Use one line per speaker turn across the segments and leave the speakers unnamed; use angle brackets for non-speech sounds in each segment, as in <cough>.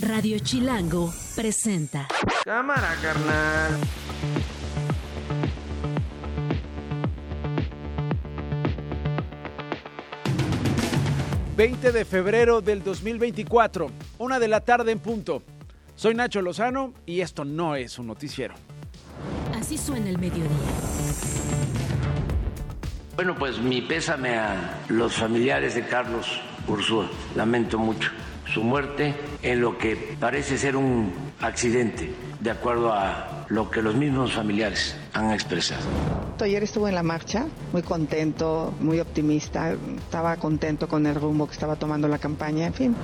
Radio Chilango presenta.
Cámara, carnal.
...20 de febrero del 2024... ...una de la tarde en punto... ...soy Nacho Lozano y esto no es un noticiero...
Así suena el mediodía...
Bueno, pues mi pésame a los familiares de Carlos Ursúa. Lamento mucho su muerte en lo que parece ser un accidente, de acuerdo a lo que los mismos familiares han expresado.
Ayer estuvo en la marcha, muy contento, muy optimista, estaba contento con el rumbo que estaba tomando la campaña, en fin.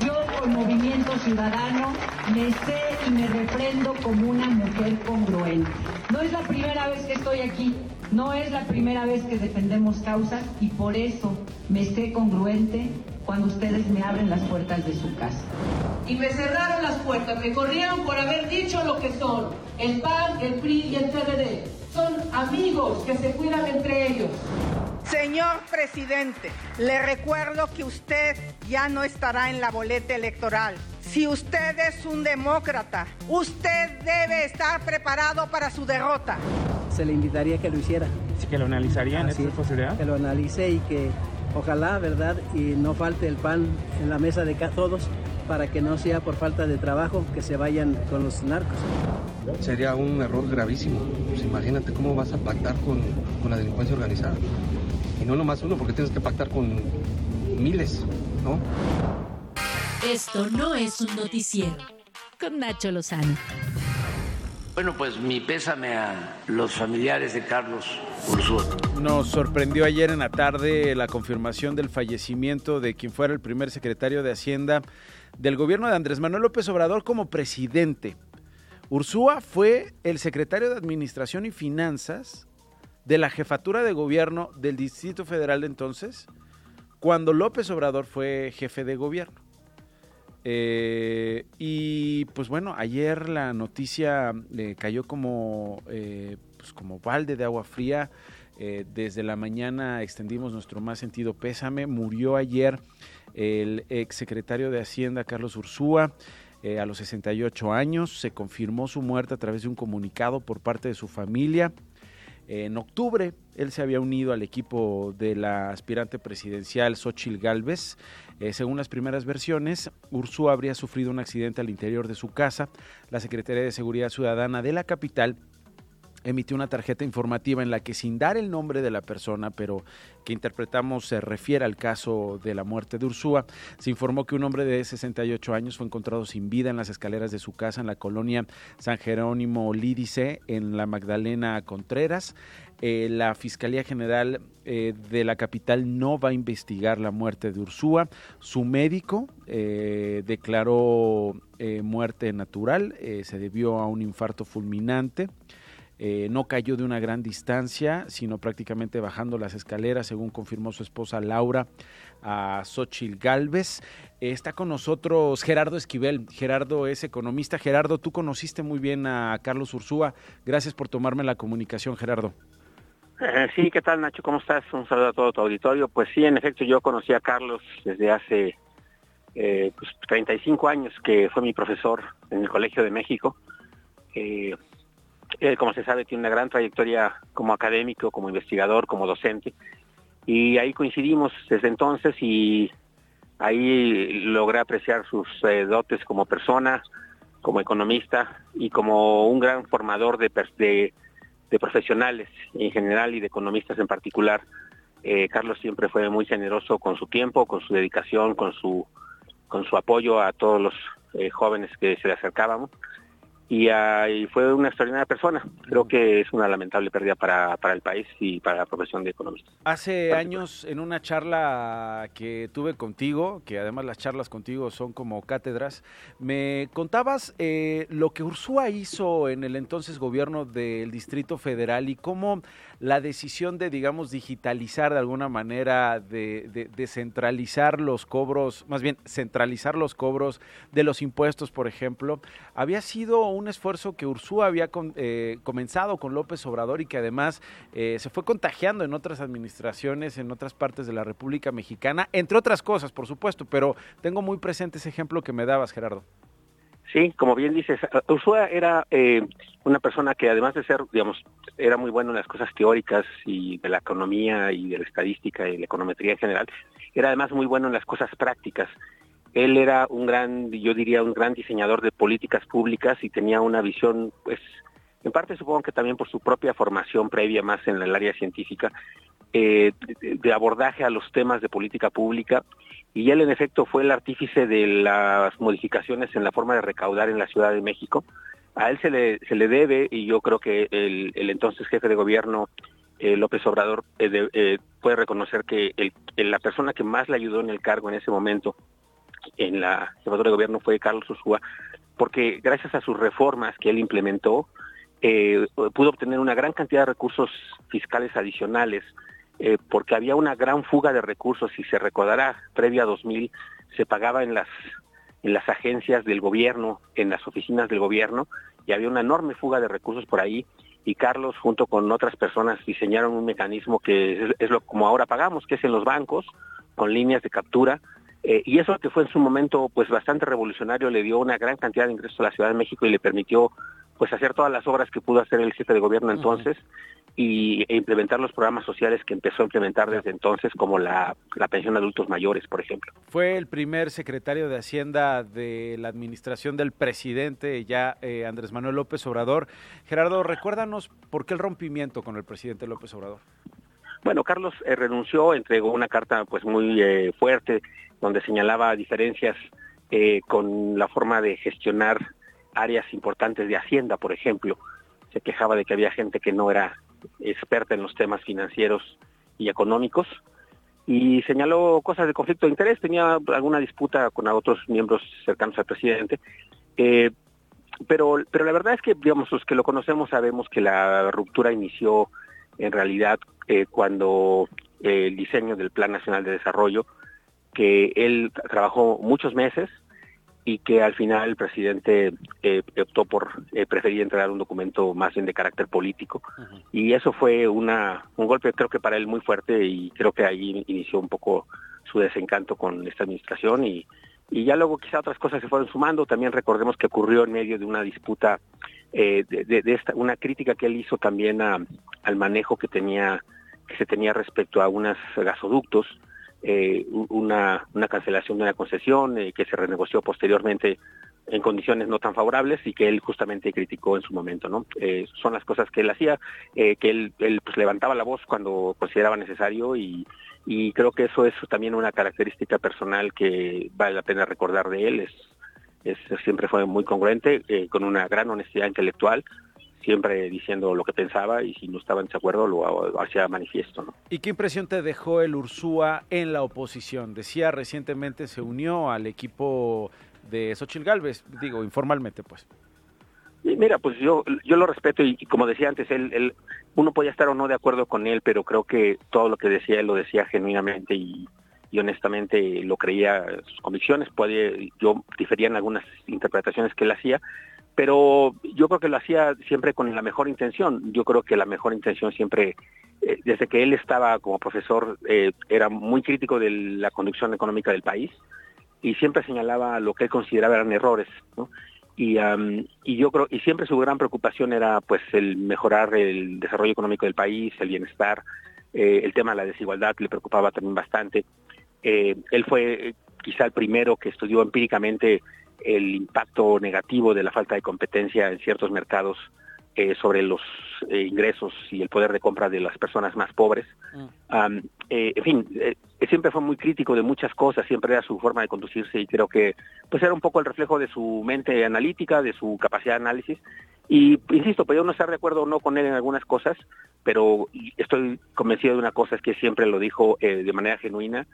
Yo por Movimiento Ciudadano me sé y me reprendo como una mujer congruente. No es la primera vez que estoy aquí, no es la primera vez que defendemos causas y por eso me sé congruente cuando ustedes me abren las puertas de su casa.
Y me cerraron las puertas, me corrieron por haber dicho lo que son. El PAN, el PRI y el PRD son amigos que se cuidan entre ellos.
Señor presidente, le recuerdo que usted ya no estará en la boleta electoral. Si usted es un demócrata, usted debe estar preparado para su derrota.
Se le invitaría a que lo hiciera.
Sí, que lo analizarían, esta posibilidad.
Que lo analice y que ojalá, ¿verdad? Y no falte el pan en la mesa de todos para que no sea por falta de trabajo que se vayan con los narcos.
Sería un error gravísimo. Pues imagínate cómo vas a pactar con, con la delincuencia organizada. No nomás uno, porque tienes que pactar con miles, ¿no?
Esto no es un noticiero. Con Nacho Lozano.
Bueno, pues mi pésame a los familiares de Carlos Ursúa.
Nos sorprendió ayer en la tarde la confirmación del fallecimiento de quien fuera el primer secretario de Hacienda del gobierno de Andrés Manuel López Obrador como presidente. Ursúa fue el secretario de Administración y Finanzas de la jefatura de gobierno del Distrito Federal de entonces, cuando López Obrador fue jefe de gobierno. Eh, y pues bueno, ayer la noticia le cayó como, eh, pues como balde de agua fría. Eh, desde la mañana extendimos nuestro más sentido pésame. Murió ayer el exsecretario de Hacienda, Carlos Ursúa. a los 68 años se confirmó su muerte a través de un comunicado por parte de su familia. En octubre, él se había unido al equipo de la aspirante presidencial Xochil Gálvez. Eh, según las primeras versiones, Ursúa habría sufrido un accidente al interior de su casa. La Secretaría de Seguridad Ciudadana de la capital emitió una tarjeta informativa en la que sin dar el nombre de la persona, pero que interpretamos se refiere al caso de la muerte de Ursúa, se informó que un hombre de 68 años fue encontrado sin vida en las escaleras de su casa en la colonia San Jerónimo Lídice, en la Magdalena Contreras. Eh, la Fiscalía General eh, de la capital no va a investigar la muerte de Ursúa. Su médico eh, declaró muerte natural, se debió a un infarto fulminante. No cayó de una gran distancia, sino prácticamente bajando las escaleras, según confirmó su esposa Laura a Xochil Galvez. está con nosotros Gerardo Esquivel. Gerardo es economista. Gerardo, tú conociste muy bien a Carlos Ursúa. Gracias por tomarme la comunicación, Gerardo.
Eh, <laughs> sí, ¿qué tal Nacho? ¿Cómo estás? Un saludo a todo tu auditorio. Pues sí, en efecto, yo conocí a Carlos desde hace eh, pues, 35 años, que fue mi profesor en el Colegio de México. Eh, él, como se sabe, tiene una gran trayectoria como académico, como investigador, como docente. Y ahí coincidimos desde entonces y ahí logré apreciar sus eh, dotes como persona, como economista y como un gran formador de, profesionales en general y de economistas en particular. Eh, Carlos siempre fue muy generoso con su tiempo, con su dedicación, con su, con su apoyo a todos los eh, jóvenes que se le acercábamos y, fue una extraordinaria persona. Creo que es una lamentable pérdida para, para el país y para la profesión de economista.
Hace años, en una charla que tuve contigo, que además las charlas contigo son como cátedras, me contabas eh, lo que Ursúa hizo en el entonces gobierno del Distrito Federal y cómo la decisión de, digamos, digitalizar de alguna manera, de, de, centralizar los cobros, más bien centralizar los cobros de los impuestos, por ejemplo, había sido un esfuerzo que Ursúa había eh, comenzado con López Obrador y que además eh, se fue contagiando en otras administraciones, en otras partes de la República Mexicana, entre otras cosas, por supuesto, pero tengo muy presente ese ejemplo que me dabas, Gerardo.
Sí, como bien dices, Ursúa era eh, una persona que además de ser, digamos, era muy bueno en las cosas teóricas y de la economía y de la estadística y la econometría en general, era además muy bueno en las cosas prácticas. Él era un gran, yo diría, un gran diseñador de políticas públicas y tenía una visión, pues, en parte supongo que también por su propia formación previa más en el área científica, eh, de abordaje a los temas de política pública y él en efecto fue el artífice de las modificaciones en la forma de recaudar en la Ciudad de México. A él se le, se le debe, y yo creo que el, entonces jefe de gobierno, eh, López Obrador, eh, eh, puede reconocer que el, la persona que más le ayudó en el cargo en ese momento, en la jefatura de gobierno, fue Carlos Ursúa, porque gracias a sus reformas que él implementó, pudo obtener una gran cantidad de recursos fiscales adicionales eh, porque había una gran fuga de recursos, y se recordará, previa a 2000 se pagaba en las, en las agencias del gobierno, en las oficinas del gobierno, y había una enorme fuga de recursos por ahí, y Carlos junto con otras personas diseñaron un mecanismo que es, lo como ahora pagamos, que es en los bancos, con líneas de captura, eh, y eso que fue en su momento pues bastante revolucionario le dio una gran cantidad de ingresos a la Ciudad de México y le permitió pues hacer todas las obras que pudo hacer el jefe de gobierno entonces y, e implementar los programas sociales que empezó a implementar desde entonces, como la, pensión de adultos mayores, por ejemplo.
Fue el primer secretario de Hacienda de la administración del presidente, ya eh, Andrés Manuel López Obrador. Gerardo, recuérdanos por qué el rompimiento con el presidente López Obrador.
Bueno, Carlos eh, renunció, entregó una carta pues muy eh, fuerte donde señalaba diferencias con la forma de gestionar áreas importantes de Hacienda, por ejemplo. Se quejaba de que había gente que no era experta en los temas financieros y económicos, y señaló cosas de conflicto de interés, tenía alguna disputa con otros miembros cercanos al presidente, eh, pero, pero la verdad es que, digamos, los que lo conocemos sabemos que la ruptura inició en realidad eh, cuando el diseño del Plan Nacional de Desarrollo, que él trabajó muchos meses, y que al final el presidente eh, optó por eh, preferir entregar un documento más bien de carácter político. Y eso fue una un golpe creo que para él muy fuerte y creo que ahí inició un poco su desencanto con esta administración y, y ya luego quizá otras cosas se fueron sumando. También recordemos que ocurrió en medio de una disputa eh, de, esta una crítica que él hizo también al manejo que tenía que se tenía respecto a unos gasoductos eh, una, una, cancelación de una concesión eh, que se renegoció posteriormente en condiciones no tan favorables y que él justamente criticó en su momento, ¿no? Eh, son las cosas que él hacía, que él, él pues, levantaba la voz cuando consideraba necesario y, y creo que eso es también una característica personal que vale la pena recordar de él, es, es siempre fue muy congruente, con una gran honestidad intelectual, siempre diciendo lo que pensaba y si no estaba en desacuerdo lo hacía manifiesto. ¿no?
¿Y qué impresión te dejó el Ursúa en la oposición? Decía recientemente se unió al equipo de Xochitl Galvez, digo, informalmente pues.
mira, pues yo, yo lo respeto y, como decía antes, él, él, uno podía estar o no de acuerdo con él, pero creo que todo lo que decía él lo decía genuinamente y, y honestamente lo creía sus convicciones. Puede, yo difería en algunas interpretaciones que él hacía, pero yo creo que lo hacía siempre con la mejor intención. Yo creo que la mejor intención siempre, eh, desde que él estaba como profesor, eh, era muy crítico de la conducción económica del país y siempre señalaba lo que él consideraba eran errores, ¿no? Y, y yo creo y siempre su gran preocupación era pues el mejorar el desarrollo económico del país, el bienestar, eh, el tema de la desigualdad le preocupaba también bastante. él fue quizá el primero que estudió empíricamente el impacto negativo de la falta de competencia en ciertos mercados eh, sobre los eh, ingresos y el poder de compra de las personas más pobres. Mm. Eh, en fin, siempre fue muy crítico de muchas cosas, siempre era su forma de conducirse y creo que pues era un poco el reflejo de su mente analítica, de su capacidad de análisis. Y insisto, pues yo no estar de acuerdo o no con él en algunas cosas, pero estoy convencido de una cosa, es que siempre lo dijo de manera genuina,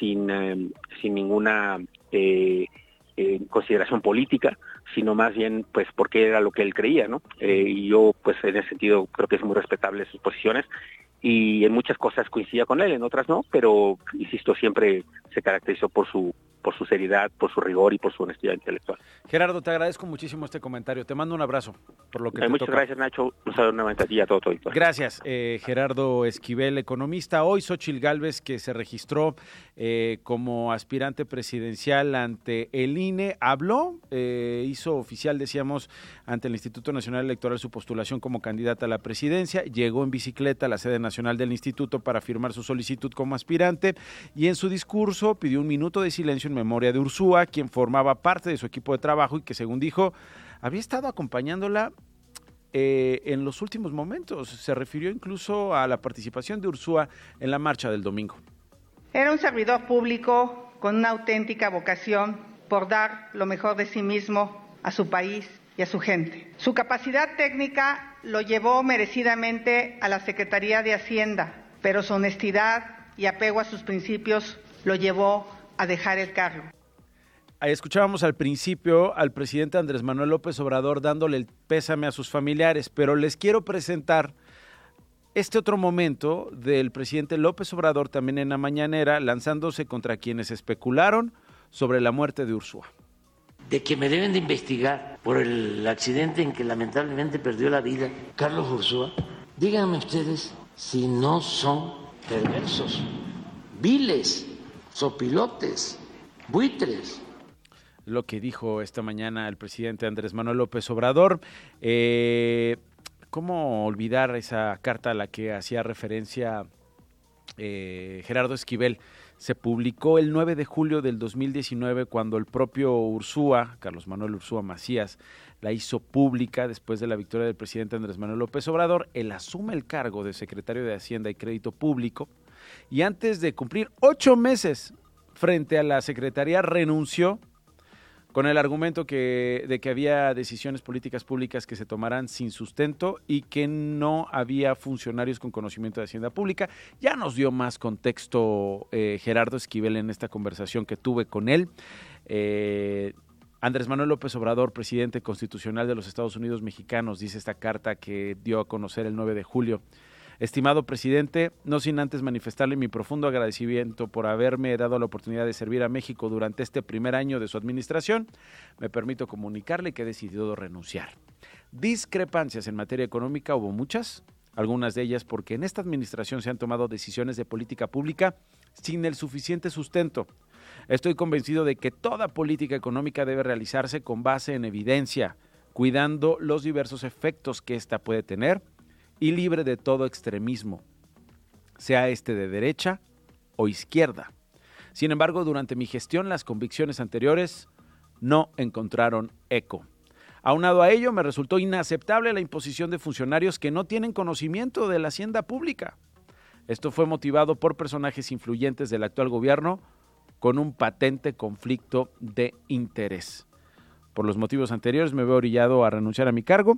sin, sin ninguna en consideración política, sino más bien pues porque era lo que él creía, ¿no? Eh, y yo pues en ese sentido creo que es muy respetable sus posiciones y en muchas cosas coincidía con él, en otras no, pero insisto, siempre se caracterizó por su por su seriedad, por su rigor y por su honestidad intelectual.
Gerardo, te agradezco muchísimo este comentario. Te mando un abrazo por lo que
eh, Muchas gracias, Nacho. Un saludo nuevamente a ti y a todo, todo,
Gracias, eh, Gerardo Esquivel, economista. Hoy Xochil Gálvez, que se registró eh, como aspirante presidencial ante el INE, habló, hizo oficial, decíamos, ante el Instituto Nacional Electoral su postulación como candidata a la presidencia. Llegó en bicicleta a la sede nacional del instituto para firmar su solicitud como aspirante y en su discurso pidió un minuto de silencio en memoria de Ursúa, quien formaba parte de su equipo de trabajo y que, según dijo, había estado acompañándola eh, en los últimos momentos. Se refirió incluso a la participación de Ursúa en la marcha del domingo.
Era un servidor público con una auténtica vocación por dar lo mejor de sí mismo a su país y a su gente. Su capacidad técnica lo llevó merecidamente a la Secretaría de Hacienda, pero su honestidad y apego a sus principios lo llevó a dejar el cargo.
Escuchábamos al principio al presidente Andrés Manuel López Obrador dándole el pésame a sus familiares, pero les quiero presentar este otro momento del presidente López Obrador también en la mañanera lanzándose contra quienes especularon sobre la muerte de Ursúa.
De que me deben de investigar por el accidente en que lamentablemente perdió la vida Carlos Ursúa, díganme ustedes si no son perversos, viles sopilotes, buitres.
Lo que dijo esta mañana el presidente Andrés Manuel López Obrador. Eh, ¿Cómo olvidar esa carta a la que hacía referencia eh, Gerardo Esquivel? Se publicó el 9 de julio del 2019 cuando el propio Ursúa, Carlos Manuel Ursúa Macías, la hizo pública después de la victoria del presidente Andrés Manuel López Obrador. Él asume el cargo de secretario de Hacienda y Crédito Público y antes de cumplir ocho meses frente a la Secretaría renunció con el argumento que, de que había decisiones políticas públicas que se tomarán sin sustento y que no había funcionarios con conocimiento de Hacienda Pública. Ya nos dio más contexto eh, Gerardo Esquivel en esta conversación que tuve con él. Eh, Andrés Manuel López Obrador, presidente constitucional de los Estados Unidos mexicanos, dice esta carta que dio a conocer el 9 de julio Estimado presidente, no sin antes manifestarle mi profundo agradecimiento por haberme dado la oportunidad de servir a México durante este primer año de su administración, me permito comunicarle que he decidido renunciar. Discrepancias en materia económica hubo muchas, algunas de ellas porque en esta administración se han tomado decisiones de política pública sin el suficiente sustento. Estoy convencido de que toda política económica debe realizarse con base en evidencia, cuidando los diversos efectos que ésta puede tener y libre de todo extremismo, sea este de derecha o izquierda. Sin embargo, durante mi gestión las convicciones anteriores no encontraron eco. Aunado a ello, me resultó inaceptable la imposición de funcionarios que no tienen conocimiento de la hacienda pública. Esto fue motivado por personajes influyentes del actual gobierno con un patente conflicto de interés. Por los motivos anteriores me veo orillado a renunciar a mi cargo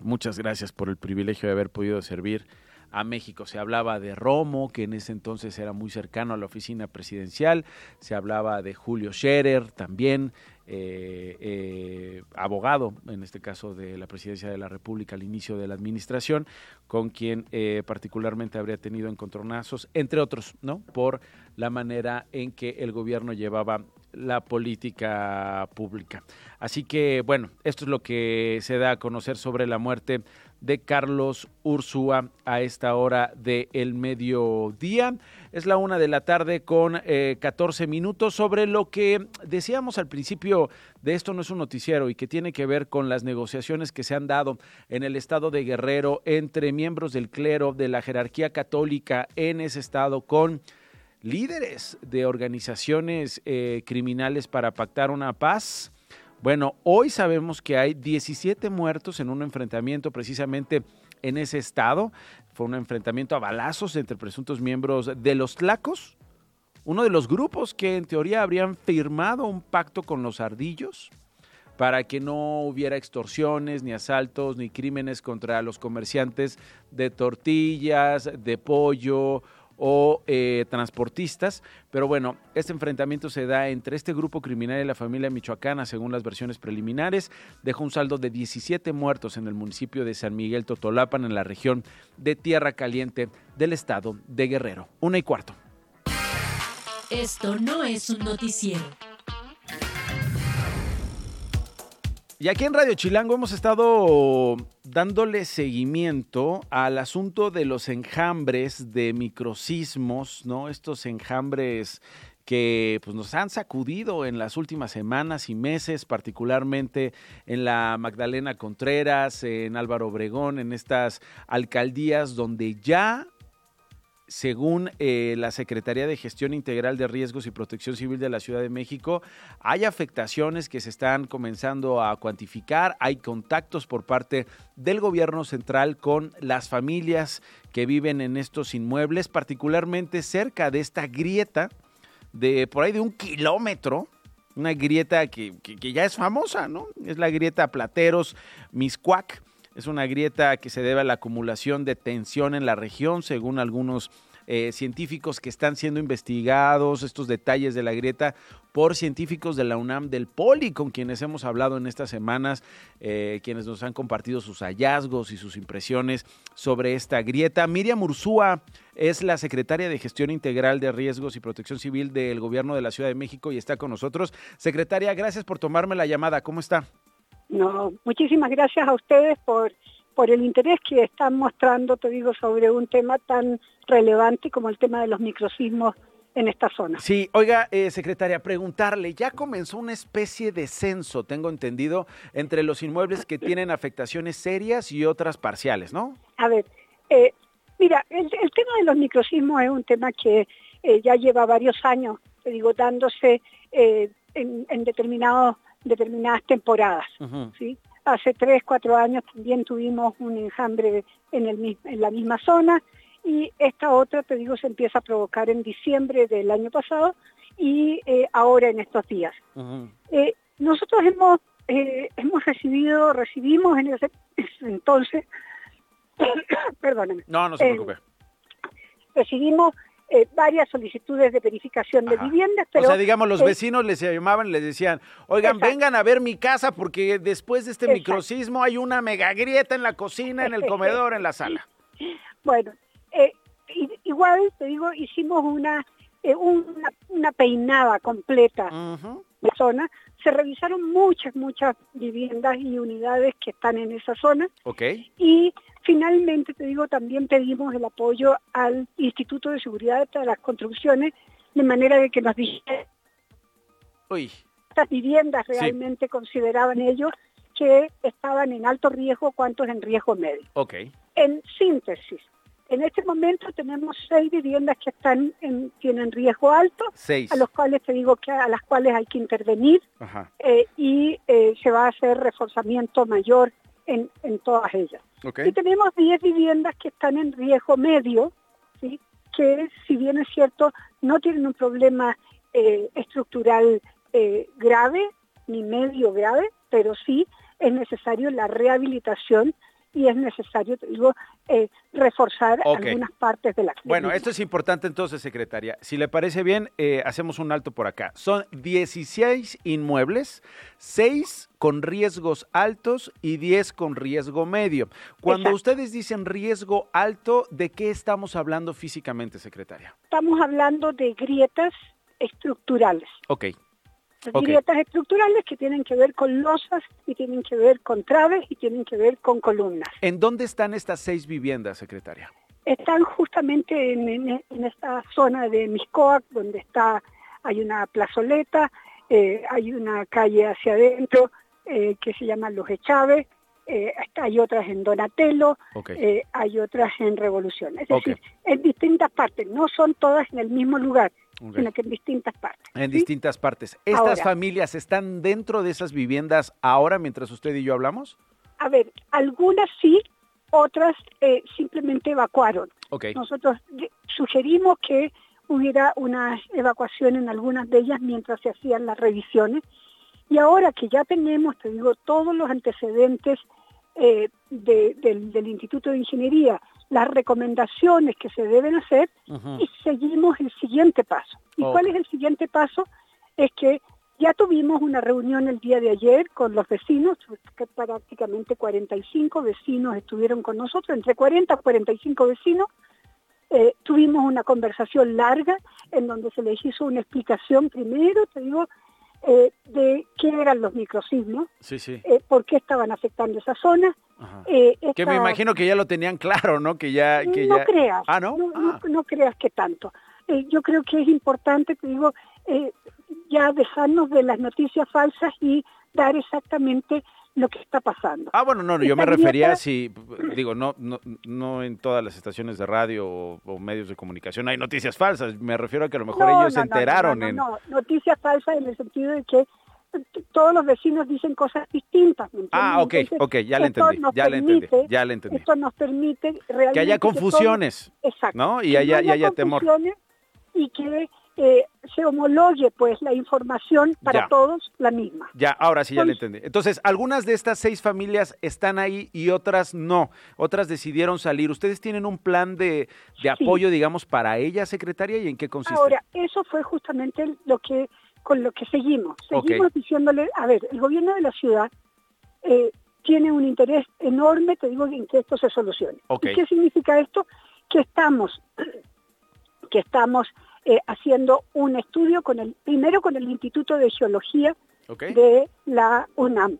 Muchas gracias por el privilegio de haber podido servir a México. Se hablaba de Romo, que en ese entonces era muy cercano a la oficina presidencial. Se hablaba de Julio Scherer, también eh, eh, abogado, en este caso de la presidencia de la República al inicio de la administración, con quien eh, particularmente habría tenido encontronazos, entre otros, ¿no? Por la manera en que el gobierno llevaba la política pública. Así que, bueno, esto es lo que se da a conocer sobre la muerte de Carlos Ursúa a esta hora del mediodía. Es la una de la tarde con eh, 14 minutos sobre lo que decíamos al principio de esto no es un noticiero y que tiene que ver con las negociaciones que se han dado en el estado de Guerrero entre miembros del clero de la jerarquía católica en ese estado con líderes de organizaciones eh, criminales para pactar una paz. Bueno, hoy sabemos que hay 17 muertos en un enfrentamiento precisamente en ese estado. Fue un enfrentamiento a balazos entre presuntos miembros de los Tlacos, uno de los grupos que en teoría habrían firmado un pacto con los ardillos para que no hubiera extorsiones, ni asaltos, ni crímenes contra los comerciantes de tortillas, de pollo o eh, transportistas. Pero bueno, este enfrentamiento se da entre este grupo criminal y la familia michoacana, según las versiones preliminares. Dejó un saldo de 17 muertos en el municipio de San Miguel Totolapan, en la región de Tierra Caliente del estado de Guerrero. Una y cuarto.
Esto no es un noticiero.
Y aquí en Radio Chilango hemos estado dándole seguimiento al asunto de los enjambres de microsismos, ¿no? Estos enjambres que pues, nos han sacudido en las últimas semanas y meses, particularmente en la Magdalena Contreras, en Álvaro Obregón, en estas alcaldías donde ya según eh, la Secretaría de Gestión Integral de Riesgos y Protección Civil de la Ciudad de México, hay afectaciones que se están comenzando a cuantificar, hay contactos por parte del gobierno central con las familias que viven en estos inmuebles, particularmente cerca de esta grieta de por ahí de un kilómetro, una grieta que, que ya es famosa, ¿no? Es la grieta Plateros Miscuac es una grieta que se debe a la acumulación de tensión en la región, según algunos eh, científicos que están siendo investigados, estos detalles de la grieta por científicos de la UNAM del Poli, con quienes hemos hablado en estas semanas, eh, quienes nos han compartido sus hallazgos y sus impresiones sobre esta grieta. Miriam Ursúa es la secretaria de Gestión Integral de Riesgos y Protección Civil del Gobierno de la Ciudad de México y está con nosotros. Secretaria, gracias por tomarme la llamada. ¿Cómo está?
No, muchísimas gracias a ustedes por, por el interés que están mostrando, te digo, sobre un tema tan relevante como el tema de los microsismos en esta zona.
Sí, oiga, eh, secretaria, preguntarle, ya comenzó una especie de censo, tengo entendido, entre los inmuebles que tienen afectaciones serias y otras parciales, ¿no?
A ver, eh, mira, el, tema de los microsismos es un tema que eh, ya lleva varios años, te digo, dándose en, en determinados determinadas temporadas. ¿sí? Hace tres, cuatro años también tuvimos un enjambre en, el, en la misma zona y esta otra, te digo, se empieza a provocar en diciembre del año pasado y eh, ahora en estos días. Eh, nosotros hemos, eh, hemos recibido, recibimos en ese, <laughs> entonces, <coughs> perdóname.
No, no se preocupe.
recibimos eh, varias solicitudes de verificación de viviendas. Pero,
o sea, digamos, los vecinos les llamaban, les decían, oigan, vengan a ver mi casa porque después de este microsismo hay una mega grieta en la cocina, en el <laughs> comedor, en la sala.
Bueno, eh, igual, te digo, hicimos una, eh, una, peinada completa de zona. Se revisaron muchas, muchas viviendas y unidades que están en esa zona. Y Finalmente, te digo, también pedimos el apoyo al Instituto de Seguridad de las Construcciones, de manera de que nos dijera estas viviendas realmente consideraban ellos que estaban en alto riesgo, cuántos en riesgo medio.
Okay.
En síntesis, en este momento tenemos seis viviendas que están en, tienen riesgo alto, a los cuales te digo que a las cuales hay que intervenir eh, y eh, se va a hacer reforzamiento mayor en, en todas ellas. Y tenemos 10 viviendas que están en riesgo medio, ¿sí? que si bien es cierto, no tienen un problema eh, estructural grave ni medio grave, pero sí es necesario la rehabilitación y es necesario, digo, eh, reforzar algunas partes de la
Bueno, esto es importante entonces, secretaria. Si le parece bien, eh, hacemos un alto por acá. Son 16 inmuebles, 6 con riesgos altos y 10 con riesgo medio. Cuando ustedes dicen riesgo alto, ¿de qué estamos hablando físicamente, secretaria?
Estamos hablando de grietas estructurales.
Ok
grietas estructurales que tienen que ver con losas y tienen que ver con traves y tienen que ver con columnas.
¿En dónde están estas seis viviendas, secretaria?
Están justamente en, esta zona de Miscoac, donde está, hay una plazoleta, eh, hay una calle hacia adentro eh, que se llama Los Echaves, eh, hay otras en Donatello, hay otras en Revolución. Es decir, en distintas partes, no son todas en el mismo lugar sino que en distintas partes.
En distintas partes. ¿Estas familias están dentro de esas viviendas ahora mientras usted y yo hablamos?
A ver, algunas sí, otras eh, simplemente evacuaron. Nosotros sugerimos que hubiera una evacuación en algunas de ellas mientras se hacían las revisiones. Y ahora que ya tenemos, te digo, todos los antecedentes eh, del, del Instituto de Ingeniería las recomendaciones que se deben hacer y seguimos el siguiente paso. ¿Y cuál es el siguiente paso? Es que ya tuvimos una reunión el día de ayer con los vecinos, que prácticamente 45 vecinos estuvieron con nosotros, entre 40 y 45 vecinos. Eh, tuvimos una conversación larga en donde se les hizo una explicación primero, te digo, eh, de qué eran los microsismos,
sí, sí.
Eh, por qué estaban afectando esa zona.
Que me imagino que ya lo tenían claro, ¿no? Que ya, que
no
ya...
creas,
ah, ¿no?
No, no, creas que tanto. yo creo que es importante, te digo, ya dejarnos de las noticias falsas y dar exactamente lo que está pasando.
Ah, bueno, no, yo me refería a si, digo, no, no, no en todas las estaciones de radio o, medios de comunicación hay noticias falsas, me refiero a que a lo mejor ellos se enteraron
no,
en...
No, noticias falsas en el sentido de que todos los vecinos dicen cosas distintas.
ah, ok, ok, ya le entendí, ya le entendí, ya le entendí.
Esto nos permite realmente...
Que haya confusiones, exacto, ¿no? Y haya, y haya temor.
Y que eh, se homologue pues la información para todos la misma.
Ya, ahora sí ya le entendí. Entonces, algunas de estas seis familias están ahí y otras no. Otras decidieron salir. ¿Ustedes tienen un plan de, apoyo, digamos, para ella, secretaria, y en qué consiste?
Ahora, eso fue justamente lo que con lo que seguimos. Seguimos diciéndole, a ver, el gobierno de la ciudad eh, tiene un interés enorme, te digo, en que esto se solucione. ¿Y qué significa esto? Que estamos, <clears throat> que estamos eh, haciendo un estudio con el primero con el Instituto de Geología de la UNAM,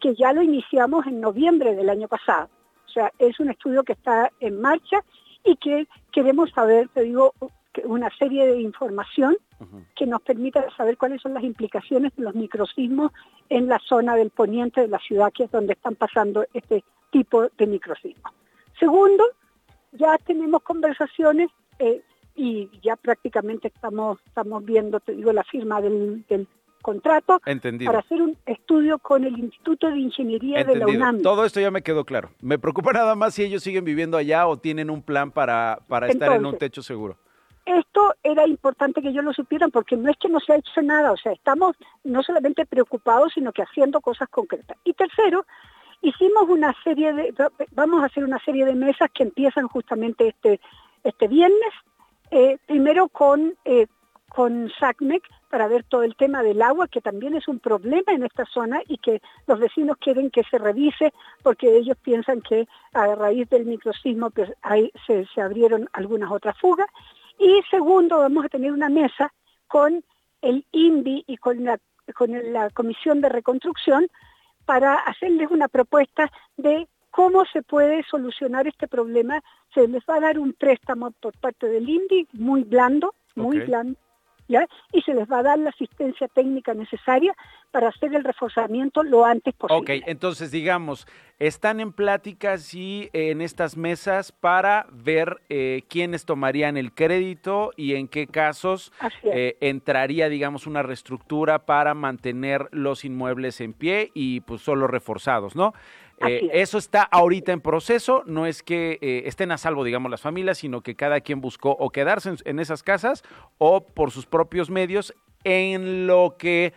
que ya lo iniciamos en noviembre del año pasado. O sea, es un estudio que está en marcha y que queremos saber, te digo, una serie de información que nos permita saber cuáles son las implicaciones de los microsismos en la zona del poniente de la ciudad, que es donde están pasando este tipo de microsismos. Segundo, ya tenemos conversaciones eh, y ya prácticamente estamos, estamos viendo, te digo, la firma del, contrato para hacer un estudio con el Instituto de Ingeniería de la UNAM.
Todo esto ya me quedó claro. Me preocupa nada más si ellos siguen viviendo allá o tienen un plan para, para estar en un techo seguro.
Esto era importante que ellos lo supieran porque no es que no se ha hecho nada, o sea, estamos no solamente preocupados, sino que haciendo cosas concretas. Y tercero, hicimos una serie de, vamos a hacer una serie de mesas que empiezan justamente este, este viernes eh, primero con, eh, con SACMEC para ver todo el tema del agua, que también es un problema en esta zona y que los vecinos quieren que se revise porque ellos piensan que a raíz del microsismo pues, se, se abrieron algunas otras fugas. Y segundo, vamos a tener una mesa con el INVI y con la, con la Comisión de Reconstrucción para hacerles una propuesta de ¿Cómo se puede solucionar este problema? Se les va a dar un préstamo por parte del INDI muy blando, muy blando, ¿ya? y se les va a dar la asistencia técnica necesaria para hacer el reforzamiento lo antes posible.
Ok, entonces digamos, están en pláticas y en estas mesas para ver eh, quiénes tomarían el crédito y en qué casos eh, entraría, digamos, una reestructura para mantener los inmuebles en pie y pues solo reforzados, ¿no? Eh, eso está ahorita en proceso, no es que eh, estén a salvo, digamos, las familias, sino que cada quien buscó o quedarse en, esas casas o por sus propios medios en lo que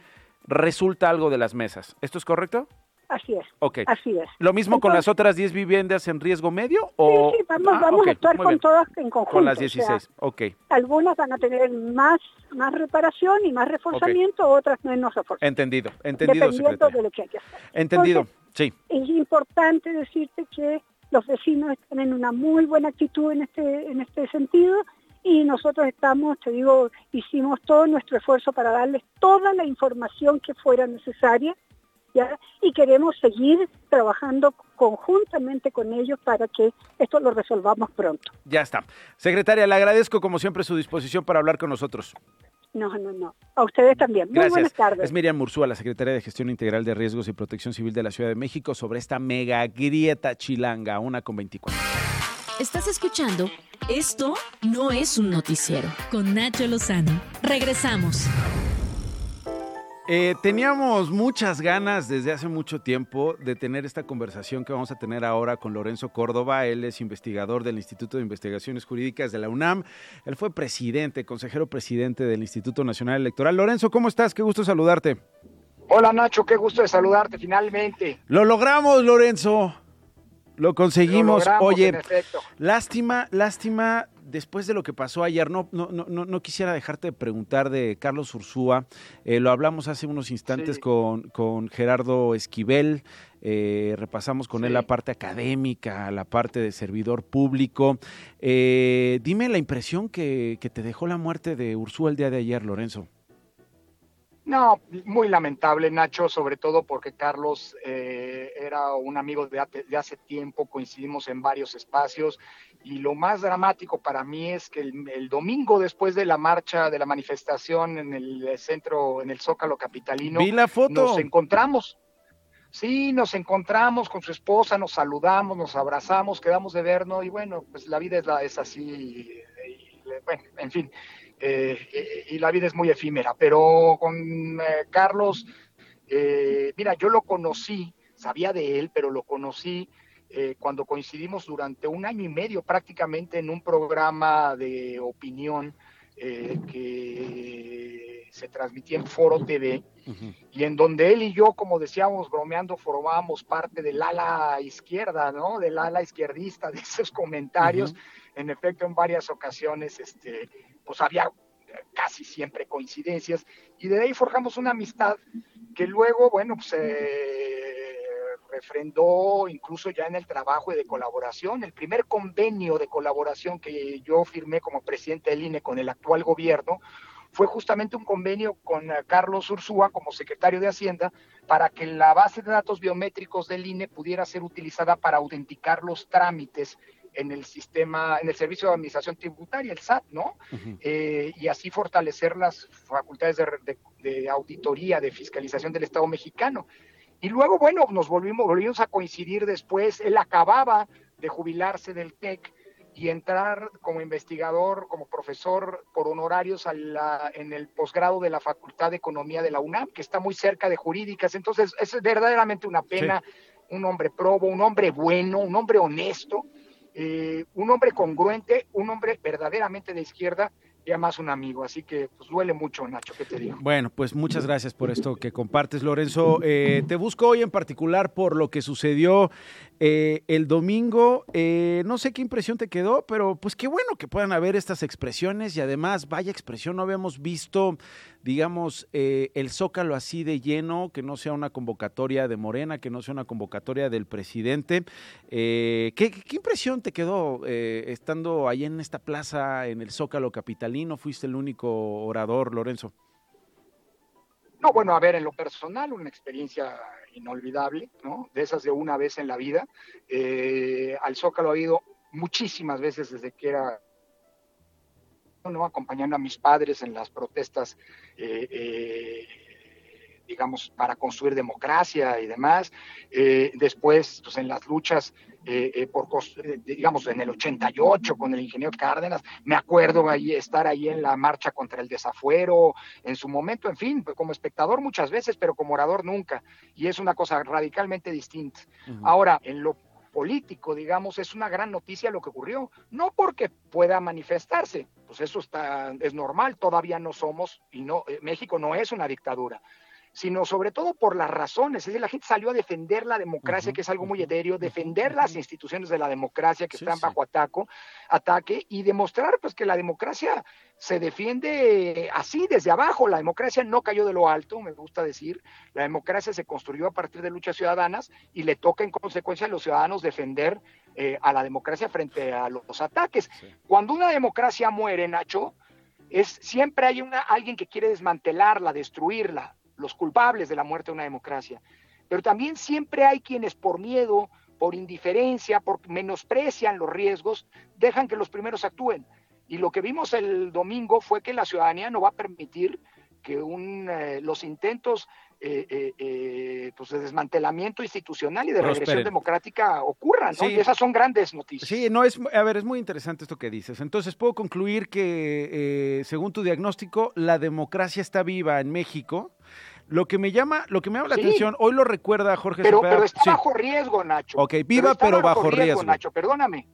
resulta algo de las mesas. ¿Esto es correcto?
Así es.
Ok.
Así es.
¿Lo mismo con las otras 10 viviendas en riesgo medio? O...
Sí, sí, vamos, ah, vamos a actuar con todas en conjunto.
Con las 16, ok.
Algunas van a tener más, más reparación y más reforzamiento, otras menos reforzamiento.
Entendido, entendido,
Dependiendo de lo que hay que hacer.
Entendido. Sí.
Es importante decirte que los vecinos están en una muy buena actitud en este, en este sentido y nosotros estamos, te digo, hicimos todo nuestro esfuerzo para darles toda la información que fuera necesaria ¿ya? y queremos seguir trabajando conjuntamente con ellos para que esto lo resolvamos pronto.
Ya está. Secretaria, le agradezco como siempre su disposición para hablar con nosotros.
No, no, no. A ustedes también. Muy buenas tardes.
Es Miriam Mursúa, la secretaria de Gestión Integral de Riesgos y Protección Civil de la Ciudad de México, sobre esta mega grieta chilanga, una con 24.
Estás escuchando Esto no es un noticiero con Nacho Lozano. Regresamos.
Eh, teníamos muchas ganas desde hace mucho tiempo de tener esta conversación que vamos a tener ahora con Lorenzo Córdoba. Él es investigador del Instituto de Investigaciones Jurídicas de la UNAM. Él fue presidente, consejero presidente del Instituto Nacional Electoral. Lorenzo, ¿cómo estás? Qué gusto saludarte.
Hola Nacho, qué gusto de saludarte finalmente.
Lo logramos, Lorenzo. Lo conseguimos. Oye, lástima, lástima, después de lo que pasó ayer, no, no, no, no quisiera dejarte de preguntar de Carlos Ursúa. Eh, lo hablamos hace unos instantes con, con, Gerardo Esquivel. Eh, repasamos con él la parte académica, la parte de servidor público. Eh, dime la impresión que, que te dejó la muerte de Ursúa el día de ayer, Lorenzo.
No, muy lamentable, Nacho, sobre todo porque Carlos eh, era un amigo de, hace tiempo, coincidimos en varios espacios y lo más dramático para mí es que el, domingo después de la marcha, de la manifestación en el centro, en el Zócalo Capitalino, nos encontramos. Sí, nos encontramos con su esposa, nos saludamos, nos abrazamos, quedamos de vernos y bueno, pues la vida es, la, es así, bueno, en fin. Eh, eh, y la vida es muy efímera. Pero con eh, Carlos, mira, yo lo conocí, sabía de él, pero lo conocí cuando coincidimos durante un año y medio prácticamente en un programa de opinión que se transmitía en Foro TV y en donde él y yo, como decíamos bromeando, formábamos parte del ala izquierda, ¿no? Del ala izquierdista <laughs> de esos comentarios. En efecto, en varias ocasiones, este, pues había casi siempre coincidencias, y de ahí forjamos una amistad que luego, bueno, pues se refrendó incluso ya en el trabajo de colaboración. El primer convenio de colaboración que yo firmé como presidente del INE con el actual gobierno fue justamente un convenio con Carlos Ursúa como secretario de Hacienda para que la base de datos biométricos del INE pudiera ser utilizada para autenticar los trámites en el sistema, en el Servicio de Administración Tributaria, el SAT, ¿no? Eh, y así fortalecer las facultades de, auditoría, de fiscalización del Estado mexicano. Y luego, bueno, nos volvimos, volvimos a coincidir después, él acababa de jubilarse del TEC y entrar como investigador, como profesor por honorarios en el posgrado de la Facultad de Economía de la UNAM, que está muy cerca de jurídicas. Entonces, es verdaderamente una pena, un hombre probo, un hombre bueno, un hombre honesto, eh, un hombre congruente, un hombre verdaderamente de izquierda y además un amigo. Así que pues duele mucho, Nacho, ¿qué te digo?
Bueno, pues muchas gracias por esto que compartes, Lorenzo. Eh, te busco hoy en particular por lo que sucedió eh, el domingo. no sé qué impresión te quedó, pero pues qué bueno que puedan haber estas expresiones y además, vaya expresión, no habíamos visto digamos, eh, el zócalo así de lleno, que no sea una convocatoria de Morena, que no sea una convocatoria del presidente. Eh, ¿qué, impresión te quedó eh, estando ahí en esta plaza, en el zócalo capitalino? ¿Fuiste el único orador, Lorenzo?
No, bueno, a ver, en lo personal, una experiencia inolvidable, ¿no? De esas de una vez en la vida. al Zócalo ha ido muchísimas veces desde que era ¿no? acompañando a mis padres en las protestas, eh, eh, digamos, para construir democracia y demás. Eh, después, pues en las luchas, por, digamos, en el 88 con el ingeniero Cárdenas, me acuerdo ahí, estar ahí en la marcha contra el desafuero, en su momento, en fin, como espectador muchas veces, pero como orador nunca. Y es una cosa radicalmente distinta. Ahora, en lo político, digamos, es una gran noticia lo que ocurrió. No porque pueda manifestarse, pues eso está, es normal, todavía no somos, y no, eh, México no es una dictadura sino sobre todo por las razones. Es decir, la gente salió a defender la democracia, que es algo muy etéreo, defender las instituciones de la democracia que están bajo ataco, ataque y demostrar pues que la democracia se defiende así desde abajo. La democracia no cayó de lo alto, me gusta decir. La democracia se construyó a partir de luchas ciudadanas y le toca en consecuencia a los ciudadanos defender eh, a la democracia frente a los ataques. Cuando una democracia muere, Nacho, es siempre hay una alguien que quiere desmantelarla, destruirla los culpables de la muerte de una democracia. Pero también siempre hay quienes por miedo, por indiferencia, por menosprecian los riesgos, dejan que los primeros actúen. Y lo que vimos el domingo fue que la ciudadanía no va a permitir que un, eh, los intentos eh, eh, pues de desmantelamiento institucional y de regresión democrática ocurran, ¿no? Y esas son grandes noticias.
Sí, no es, a ver, es muy interesante esto que dices. Entonces puedo concluir que, según tu diagnóstico, la democracia está viva en México lo que me llama, lo que me llama la atención, hoy lo recuerda Jorge
Pero, pero está bajo riesgo, Nacho.
Ok, viva pero, bajo, riesgo,
Nacho, perdóname.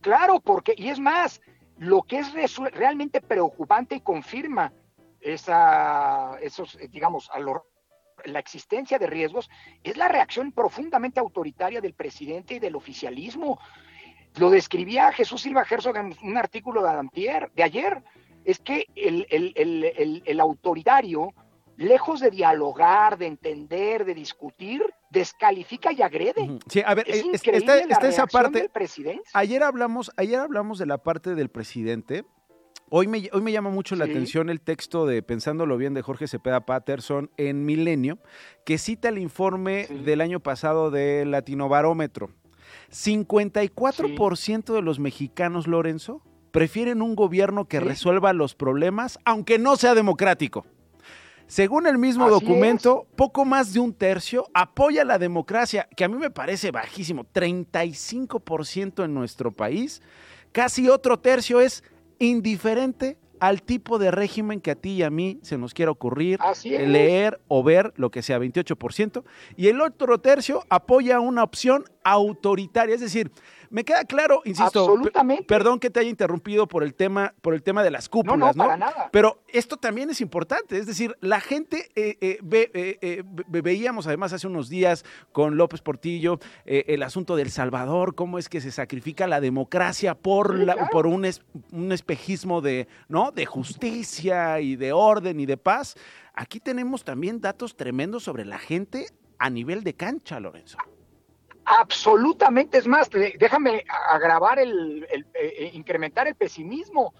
Claro, porque, y es más, lo que es realmente preocupante y confirma esa, esos, digamos, a los la existencia de riesgos, es la reacción profundamente autoritaria del presidente y del oficialismo. Lo describía Jesús Silva Herzog en un artículo de, de ayer. Es que el, el autoritario, lejos de dialogar, de entender, de discutir, descalifica y agrede.
Sí, a ver, es eh, está, esa parte. Ayer hablamos, ayer hablamos de la parte del presidente. Hoy me, hoy me llama mucho la atención el texto de Pensándolo bien de Jorge Cepeda Patterson en Milenio, que cita el informe del año pasado de Latinobarómetro. 54% de los mexicanos, Lorenzo, prefieren un gobierno que resuelva los problemas, aunque no sea democrático. Según el mismo documento, poco más de un tercio apoya la democracia, que a mí me parece bajísimo, 35% en nuestro país. Casi otro tercio es indiferente al tipo de régimen que a ti y a mí se nos quiera ocurrir, leer o ver, lo que sea, 28%. Y el otro tercio apoya una opción autoritaria, es decir, me queda claro, insisto, Absolutamente. perdón que te haya interrumpido por el tema, por el tema de las cúpulas, ¿no? Pero esto también es importante, es decir, la gente eh, eh, eh, veíamos además hace unos días con López Portillo el asunto del Salvador, cómo es que se sacrifica la democracia por la, por un, un espejismo de, ¿no? de justicia y de orden y de paz. Aquí tenemos también datos tremendos sobre la gente a nivel de cancha, Lorenzo.
Absolutamente, es más, déjame agravar el, eh, eh, incrementar el pesimismo.